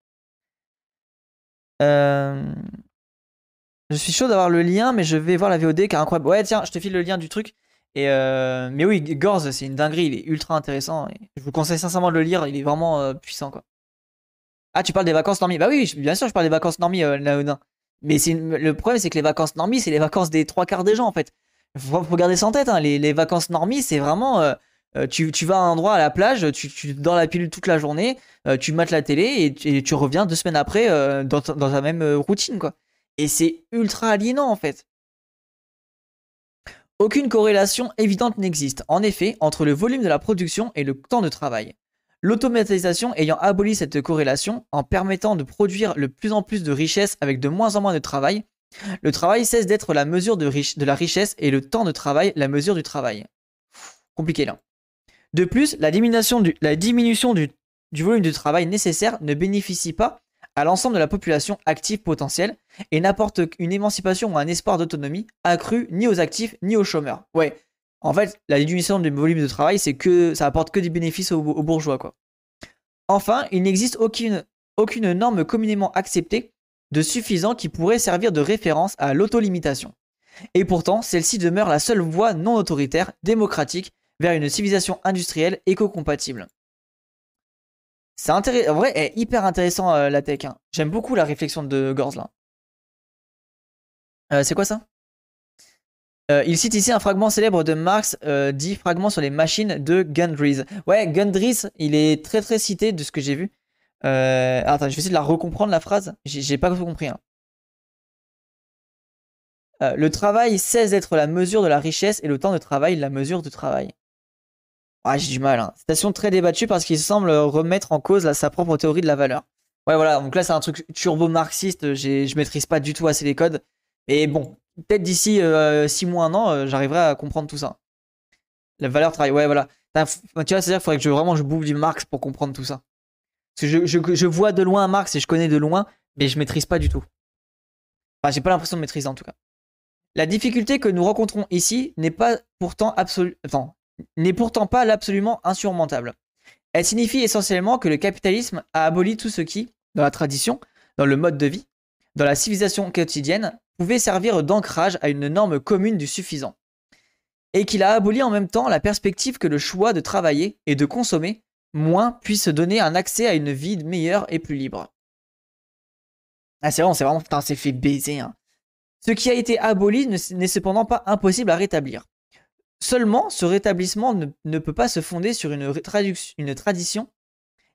Euh, Je suis chaud d'avoir le lien, mais je vais voir la VOD car incroyable. Ouais, tiens, je te file le lien du truc. Mais oui, Gorz, c'est une dinguerie. Il est ultra intéressant. je vous conseille sincèrement de le lire. Il est vraiment puissant, quoi. Ah, tu parles des vacances normies Bah oui, bien sûr, je parle des vacances normies, Naodin. Mais le problème, c'est que les vacances normies, c'est les vacances des trois quarts des gens, en fait. Faut, faut garder ça tête. hein. Les, vacances normies, c'est vraiment. euh, euh, tu, vas à un endroit à la plage, tu, tu dors la pilule toute la journée, euh, tu mates la télé et, tu- reviens deux semaines après dans, ta- dans même routine, quoi. Et c'est ultra aliénant, en fait. Aucune corrélation évidente n'existe, en effet, entre le volume de la production et le temps de travail. L'automatisation ayant aboli cette corrélation en permettant de produire de plus en plus de richesses avec de moins en moins de travail, le travail cesse d'être la mesure de, la richesse et le temps de travail la mesure du travail. Compliqué là. De plus, la diminution du, volume de travail nécessaire ne bénéficie pas à l'ensemble de la population active potentielle et n'apporte une émancipation ou un espoir d'autonomie accru ni aux actifs ni aux chômeurs. Ouais, en fait, la diminution du volume de travail, c'est que ça apporte que des bénéfices aux, bourgeois, quoi. Enfin, il n'existe aucune norme communément acceptée de suffisant qui pourrait servir de référence à l'autolimitation. Et pourtant, celle-ci demeure la seule voie non autoritaire, démocratique, vers une civilisation industrielle éco-compatible. C'est intéressant, en vrai, est hyper intéressant euh, la tech. hein. J'aime beaucoup la réflexion de Gorz. Euh, c'est quoi ça? Euh, Il cite ici un fragment célèbre de Marx, dit fragment sur les machines de Gundries. Ouais, Gundries, il est très très cité de ce que j'ai vu. Euh, attends, je vais essayer de la recomprendre la phrase. J'ai pas tout compris. hein. Euh, le travail cesse d'être la mesure de la richesse et le temps de travail la mesure du travail. Ah, j'ai du mal. Hein. Citation très débattue parce qu'il semble remettre en cause sa propre théorie de la valeur. Ouais, voilà. Donc là, c'est un truc turbo-marxiste. Je maîtrise pas du tout assez les codes. Mais bon, peut-être d'ici 6 mois, un an, euh, j'arriverai à comprendre tout ça. La valeur travail. Ouais, voilà. Tu vois, c'est-à-dire qu'il faudrait que je, vraiment je bouffe du Marx pour comprendre tout ça. Parce que je, vois de loin Marx et je connais de loin, mais je maîtrise pas du tout. Enfin, j'ai pas l'impression de maîtriser en tout cas. La difficulté que nous rencontrons ici n'est pas pourtant n'est pourtant pas l'absolument insurmontable. Elle signifie essentiellement que le capitalisme a aboli tout ce qui, dans la tradition, dans le mode de vie, dans la civilisation quotidienne, pouvait servir d'ancrage à une norme commune du suffisant. Et qu'il a aboli en même temps la perspective que le choix de travailler et de consommer moins puisse donner un accès à une vie meilleure et plus libre. Ah, c'est vraiment, c'est vraiment, putain, c'est fait baiser. hein. Ce qui a été aboli ne- n'est cependant pas impossible à rétablir. Seulement, ce rétablissement ne, peut pas se fonder sur une, une tradition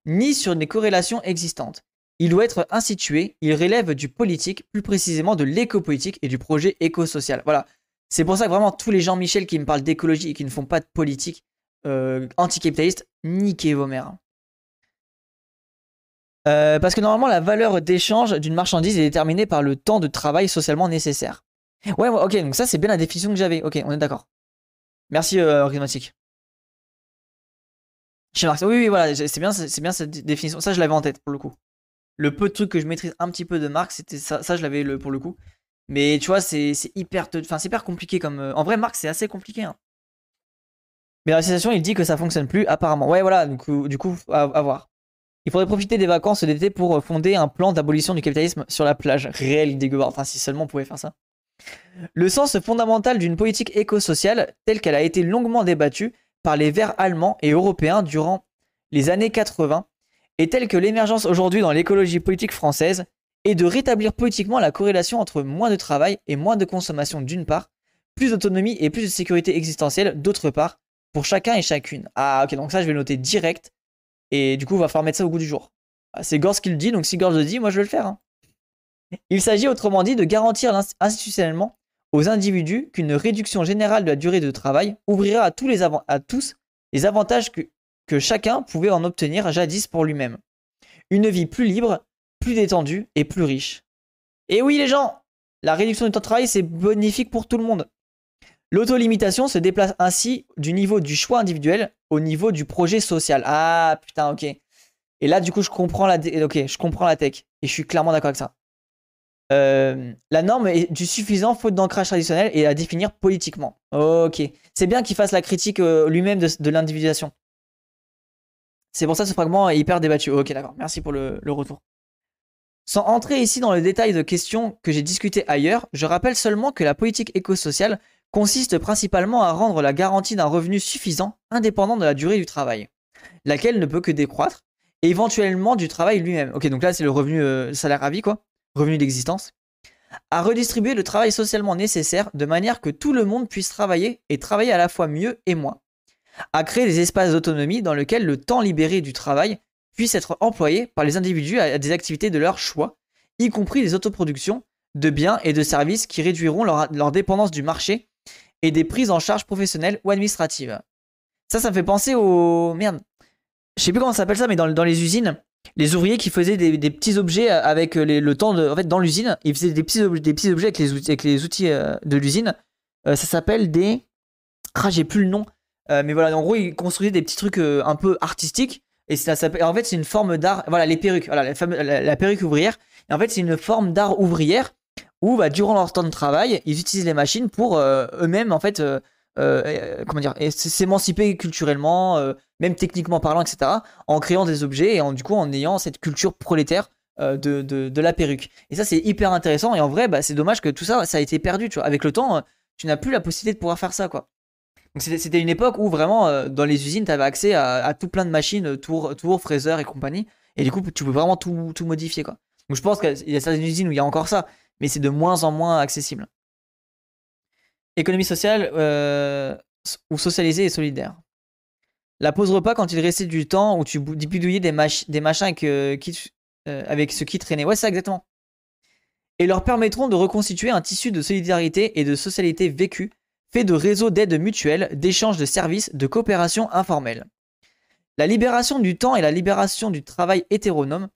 ni sur des corrélations existantes. Il doit être institué, il relève du politique, plus précisément de l'éco-politique et du projet éco-social. Voilà. C'est pour ça que vraiment tous les Jean-Michel qui me parlent d'écologie et qui ne font pas de politique euh, anticapitaliste, niquez vos mères. Euh, parce que normalement, la valeur d'échange d'une marchandise est déterminée par le temps de travail socialement nécessaire. Ouais, ok, donc ça c'est bien la définition que j'avais. Ok, on est d'accord. Merci, euh. Chez Marx. Oui, oui, voilà, c'est bien, c'est bien cette définition. Ça, je l'avais en tête pour le coup. Le peu de trucs que je maîtrise un petit peu de Marx, c'était ça, ça je l'avais pour le coup. Mais tu vois, c'est hyper, hyper compliqué comme. euh, En vrai, Marx, c'est assez compliqué. hein. Mais dans la citation, il dit que ça fonctionne plus, apparemment. Ouais, voilà, du coup, du coup à, voir. Il faudrait profiter des vacances d'été pour fonder un plan d'abolition du capitalisme sur la plage. Réel dégueu. Enfin, si seulement on pouvait faire ça. Le sens fondamental d'une politique éco-sociale, telle qu'elle a été longuement débattue par les Verts allemands et européens durant les années 80, est telle que l'émergence aujourd'hui dans l'écologie politique française est de rétablir politiquement la corrélation entre moins de travail et moins de consommation d'une part, plus d'autonomie et plus de sécurité existentielle d'autre part, pour chacun et chacune. Ah ok, donc ça je vais noter direct, et du coup on va falloir mettre ça au goût du jour. Ah, C'est Gorz qui le dit, donc si Gorz le dit, moi je vais le faire. hein. Il s'agit autrement dit de garantir institutionnellement aux individus qu'une réduction générale de la durée de travail ouvrira à tous les, avan- à tous les avantages que, que chacun pouvait en obtenir jadis pour lui-même. Une vie plus libre, plus détendue et plus riche. Et oui les gens, la réduction du temps de travail c'est bénéfique pour tout le monde. L'autolimitation se déplace ainsi du niveau du choix individuel au niveau du projet social. Ah putain ok. Et là du coup je comprends la, ok, je comprends la tech et je suis clairement d'accord avec ça. Euh, la norme est du suffisant faute d'ancrage traditionnel et à définir politiquement. Ok. C'est bien qu'il fasse la critique euh, lui-même de, l'individuation. C'est pour ça que ce fragment est hyper débattu. Ok, d'accord. Merci pour le, le, retour. Sans entrer ici dans le détail de questions que j'ai discutées ailleurs, je rappelle seulement que la politique éco-sociale consiste principalement à rendre la garantie d'un revenu suffisant indépendant de la durée du travail, laquelle ne peut que décroître, et éventuellement du travail lui-même. Ok, donc là c'est le revenu euh, salaire à quoi, revenu d'existence, à redistribuer le travail socialement nécessaire de manière que tout le monde puisse travailler et travailler à la fois mieux et moins, à créer des espaces d'autonomie dans lesquels le temps libéré du travail puisse être employé par les individus à des activités de leur choix, y compris les autoproductions de biens et de services qui réduiront leur dépendance du marché et des prises en charge professionnelles ou administratives. Ça, ça me fait penser au... Merde. Je sais plus comment ça s'appelle ça, mais dans, les usines, les ouvriers qui faisaient des, petits objets avec le temps de... En fait, dans l'usine, ils faisaient des petits, objets, avec les outils, euh, de l'usine. Euh, ça s'appelle des... Ah, j'ai plus le nom. Euh, mais voilà, en gros, ils construisaient des petits trucs un peu artistiques. Et ça s'appelle... En fait, c'est une forme d'art... Voilà, les perruques. Voilà, la perruque ouvrière. Et en fait, c'est une forme d'art ouvrière où bah, durant leur temps de travail, ils utilisent les machines pour euh, eux-mêmes en fait, euh, euh, comment dire, s'émanciper culturellement, même techniquement parlant, etc. En créant des objets et en, du coup en ayant cette culture prolétaire de, de, la perruque. Et ça c'est hyper intéressant et en vrai bah, c'est dommage que tout ça ça a été perdu. Tu vois. Avec le temps, tu n'as plus la possibilité de pouvoir faire ça quoi. C'était une époque où vraiment dans les usines tu avais accès à, tout plein de machines, tour, tour, fraiseur et compagnie. Et du coup tu peux vraiment tout, tout modifier quoi. Donc je pense qu'il y a certaines usines où il y a encore ça mais c'est de moins en moins accessible. Économie sociale euh, ou socialisée et solidaire. La pause repas quand il restait du temps où tu bidouillais des, des machins avec, euh, euh, avec ce qui. Ouais, c'est exactement. Et leur permettront de reconstituer un tissu de solidarité et de socialité vécue, fait de réseaux d'aide mutuelle, d'échanges de services, de coopération informelle. La libération du temps et la libération du travail hétéronome,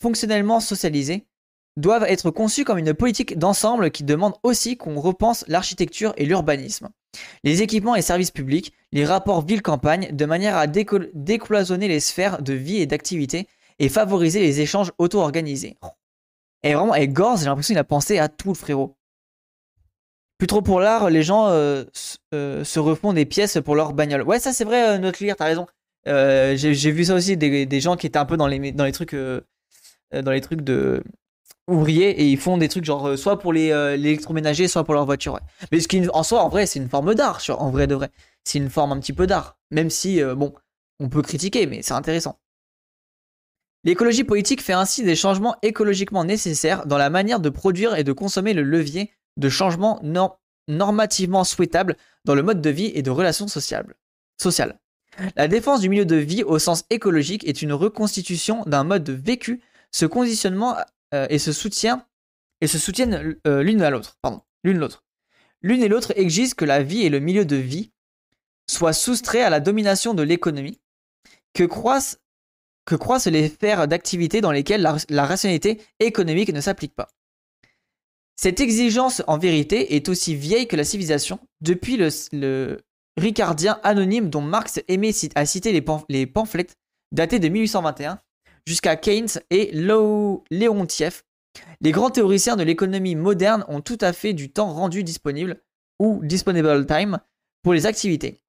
fonctionnellement socialisé, doivent être conçus comme une politique d'ensemble qui demande aussi qu'on repense l'architecture et l'urbanisme, les équipements et services publics, les rapports ville-campagne, de manière à décloisonner les sphères de vie et d'activité et favoriser les échanges auto-organisés. Et vraiment, et Gorz, j'ai l'impression qu'il a pensé à tout le frérot. Plus trop pour l'art, les gens euh, euh, se refont des pièces pour leur bagnole. Ouais, ça c'est vrai, euh, notre lire, t'as raison. j'ai vu ça aussi, des, des, gens qui étaient un peu dans les, dans les trucs, dans les trucs de, ouvriers et ils font des trucs genre euh, soit pour les euh, l'électroménager soit pour leur voiture mais ce qui en soi en vrai c'est une forme d'art en vrai de vrai. C'est une forme un petit peu d'art même si euh, bon on peut critiquer mais c'est intéressant. L'écologie politique fait ainsi des changements écologiquement nécessaires dans la manière de produire et de consommer le levier de changement normativement souhaitable dans le mode de vie et de relations sociales. La défense du milieu de vie au sens écologique est une reconstitution d'un mode de vécu. Ce conditionnement euh, et se soutiennent euh, l'une à l'autre. Pardon, l'une l'autre. L'une et l'autre exigent que la vie et le milieu de vie soient soustraits à la domination de l'économie, que croissent, les sphères d'activité dans lesquelles la, rationalité économique ne s'applique pas. Cette exigence, en vérité, est aussi vieille que la civilisation, depuis le, Ricardien anonyme dont Marx aimait à citer les, les pamphlets datés de 1821 jusqu'à Keynes et Leontiev, les grands théoriciens de l'économie moderne ont tout à fait du temps rendu disponible, ou disponible time, pour les activités,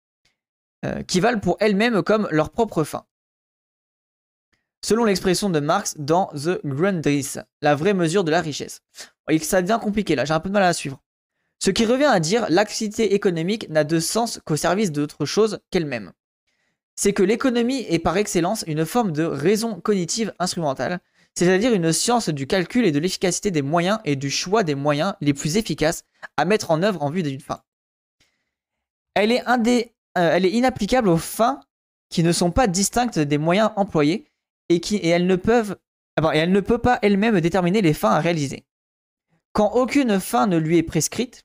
euh, qui valent pour elles-mêmes comme leur propre fin. Selon l'expression de Marx dans The Grundrisse, la vraie mesure de la richesse. Ça devient compliqué là, j'ai un peu de mal à suivre. Ce qui revient à dire l'activité économique n'a de sens qu'au service d'autre chose qu'elle-même c'est que l'économie est par excellence une forme de raison cognitive instrumentale, c'est-à-dire une science du calcul et de l'efficacité des moyens et du choix des moyens les plus efficaces à mettre en œuvre en vue d'une fin. Elle est, euh, inapplicable aux fins qui ne sont pas distinctes des moyens employés et, qui, et elle ne peut pas elle-même déterminer les fins à réaliser. Quand aucune fin ne lui est prescrite,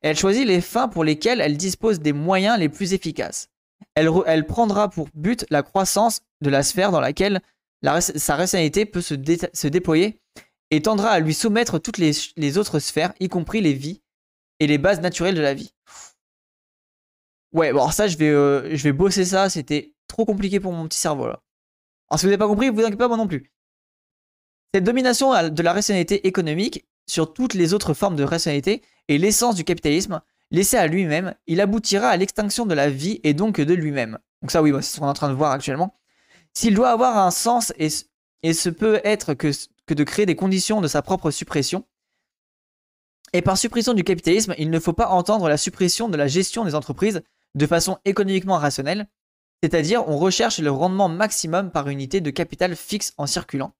elle choisit les fins pour lesquelles elle dispose des moyens les plus efficaces elle, prendra pour but la croissance de la sphère dans laquelle sa rationalité peut se, déployer et tendra à lui soumettre toutes les, autres sphères, y compris les vies et les bases naturelles de la vie. Ouais, bon, ça, je vais, euh, je vais bosser ça. C'était trop compliqué pour mon petit cerveau. Alors, si vous n'avez pas compris, vous inquiétez pas, moi non plus. Cette domination de la rationalité économique sur toutes les autres formes de rationalité et l'essence du capitalisme, laissé à lui-même, il aboutira à l'extinction de la vie et donc de lui-même. Donc ça oui, c'est ce qu'on est en train de voir actuellement. S'il doit avoir un sens et, et ce peut être que, que de créer des conditions de sa propre suppression, et par suppression du capitalisme, il ne faut pas entendre la suppression de la gestion des entreprises de façon économiquement rationnelle, c'est-à-dire on recherche le rendement maximum par unité de capital fixe en circulant,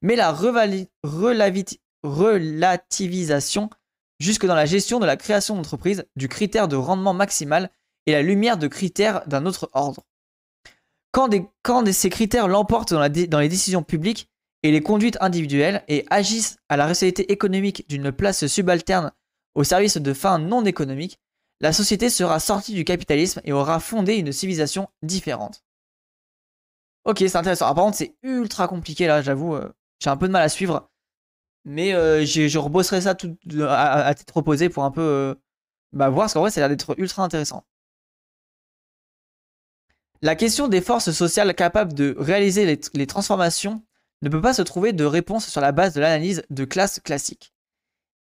mais la relativisation jusque dans la gestion de la création d'entreprise du critère de rendement maximal et la lumière de critères d'un autre ordre. Quand, ces critères l'emportent dans, les décisions publiques et les conduites individuelles et agissent à la rationalité économique d'une place subalterne au service de fins non économiques, la société sera sortie du capitalisme et aura fondé une civilisation différente. Ok, c'est intéressant. par contre, c'est ultra compliqué là, j'avoue. Euh, j'ai un peu de mal à suivre. Mais euh, je rebosserai ça tout à, tête reposée pour un peu euh, bah, voir, parce qu'en vrai, ça a l'air d'être ultra intéressant. La question des forces sociales capables de réaliser les transformations ne peut pas se trouver de réponse sur la base de l'analyse de classe classique.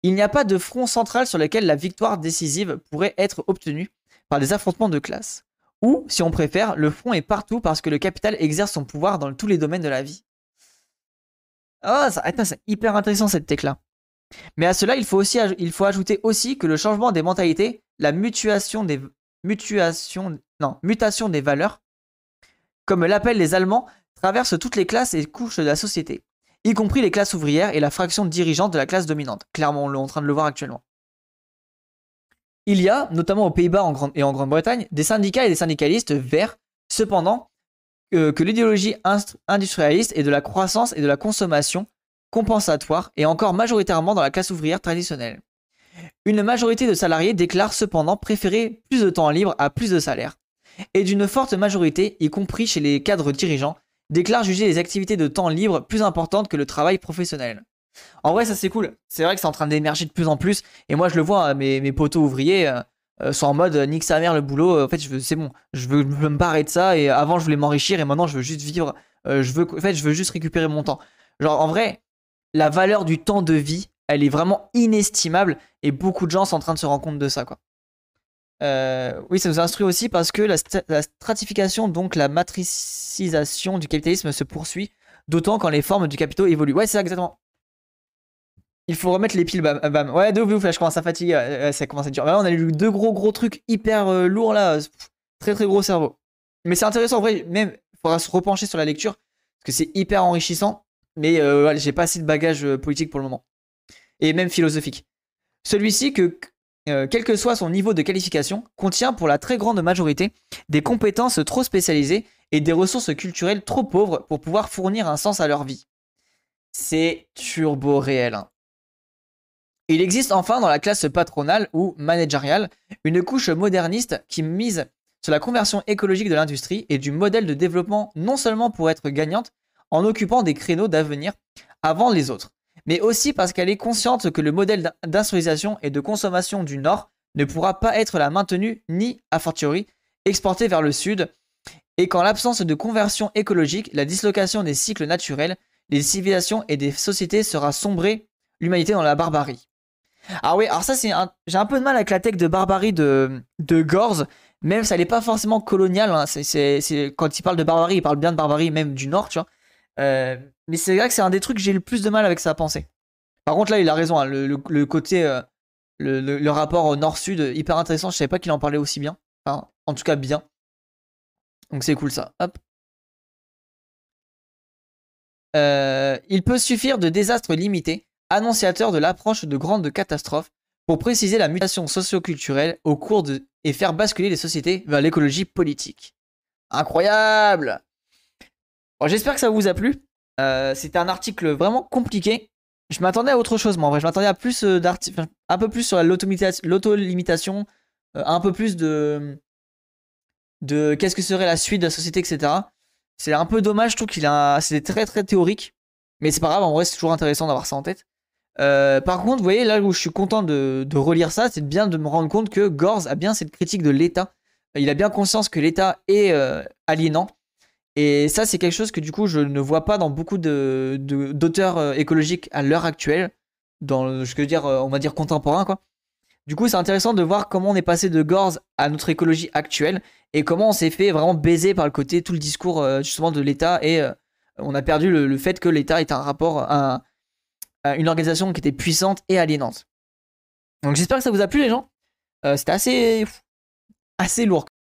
Il n'y a pas de front central sur lequel la victoire décisive pourrait être obtenue par des affrontements de classe. Ou, si on préfère, le front est partout parce que le capital exerce son pouvoir dans tous les domaines de la vie. Oh, c'est hyper intéressant cette tech-là. Mais à cela, il faut, ajouter aussi que le changement des mentalités, la mutation des valeurs, comme l'appellent les Allemands, traverse toutes les classes et couches de la société y compris les classes ouvrières et la fraction dirigeante de la classe dominante. Clairement, on est en train de le voir actuellement. Il y a, notamment aux Pays-Bas et en Grande-Bretagne, des syndicats et des syndicalistes verts, cependant, que l'idéologie industrialiste est de la croissance et de la consommation compensatoire et encore majoritairement dans la classe ouvrière traditionnelle. Une majorité de salariés déclarent cependant préférer plus de temps libre à plus de salaire. Et d'une forte majorité, y compris chez les cadres dirigeants, déclare juger les activités de temps libre plus importantes que le travail professionnel. En vrai, ça c'est cool. C'est vrai que c'est en train d'émerger de plus en plus. Et moi, je le vois, hein, mes, mes potos ouvriers euh, sont en mode euh, nique sa mère le boulot. En fait, c'est bon. Je veux, me barrer de ça. Et avant, je voulais m'enrichir. Et maintenant, je veux juste vivre. je veux, en fait, je veux juste récupérer mon temps. Genre, en vrai, la valeur du temps de vie, elle est vraiment inestimable. Et beaucoup de gens sont en train de se rendre compte de ça, quoi. Euh, oui, ça nous instruit aussi parce que la, stratification, donc la matricisation du capitalisme se poursuit, d'autant quand les formes du capitaux évoluent. Ouais, c'est ça exactement. Il faut remettre les piles, bam, bam. Ouais, de ouf, je commence à fatiguer, ça commence à être dur. on a eu deux gros gros trucs hyper euh, lourds là, très très gros cerveau. Mais c'est intéressant, en vrai, même, il faudra se repencher sur la lecture, parce que c'est hyper enrichissant, mais euh, j'ai pas assez de bagages politique pour le moment. Et même philosophique. Celui-ci que euh, quel que soit son niveau de qualification, contient pour la très grande majorité des compétences trop spécialisées et des ressources culturelles trop pauvres pour pouvoir fournir un sens à leur vie. C'est turbo réel. Hein. Il existe enfin dans la classe patronale ou managériale une couche moderniste qui mise sur la conversion écologique de l'industrie et du modèle de développement non seulement pour être gagnante en occupant des créneaux d'avenir avant les autres, mais aussi parce qu'elle est consciente que le modèle d'industrialisation et de consommation du Nord ne pourra pas être la maintenue ni, a fortiori, exportée vers le Sud, et qu'en l'absence de conversion écologique, la dislocation des cycles naturels, des civilisations et des sociétés sera sombrer l'humanité dans la barbarie. Ah oui, alors ça c'est j'ai un peu de mal avec la tech de barbarie de, de Gorz, même ça n'est pas forcément colonial, hein. c'est, quand il parle de barbarie, il parle bien de barbarie même du Nord, tu vois. Euh, mais c'est vrai que c'est un des trucs que j'ai le plus de mal avec sa pensée. Par contre, là, il a raison. Hein, le, côté, euh, le, rapport nord-sud, hyper intéressant. Je savais pas qu'il en parlait aussi bien. Enfin, en tout cas, bien. Donc c'est cool ça. Hop. Euh, il peut suffire de désastres limités, annonciateurs de l'approche de grandes catastrophes, pour préciser la mutation socio-culturelle au cours de et faire basculer les sociétés vers l'écologie politique. Incroyable J'espère que ça vous a plu. Euh, c'était un article vraiment compliqué. Je m'attendais à autre chose, moi en vrai. Je m'attendais à plus euh, d'articles, un peu plus sur l'auto-limitation, euh, un peu plus de, de qu'est-ce que serait la suite de la société, etc. C'est un peu dommage, je trouve qu'il a, c'est très très théorique, mais c'est pas grave. En vrai, c'est toujours intéressant d'avoir ça en tête. Euh, par contre, vous voyez, là où je suis content de, relire ça, c'est bien de me rendre compte que Gorz a bien cette critique de l'État. Il a bien conscience que l'État est euh, aliénant. Et ça, c'est quelque chose que du coup, je ne vois pas dans beaucoup d'auteurs de, écologiques à l'heure actuelle, dans je veux dire, euh, on va dire contemporain, quoi. Du coup, c'est intéressant de voir comment on est passé de Gorz à notre écologie actuelle et comment on s'est fait vraiment baiser par le côté tout le discours justement de l'État et on a perdu le, le fait que l'État est un rapport, un, euh, une organisation qui était puissante et aliénante. Donc j'espère que ça vous a plu les gens. Euh, c'était assez, assez lourd.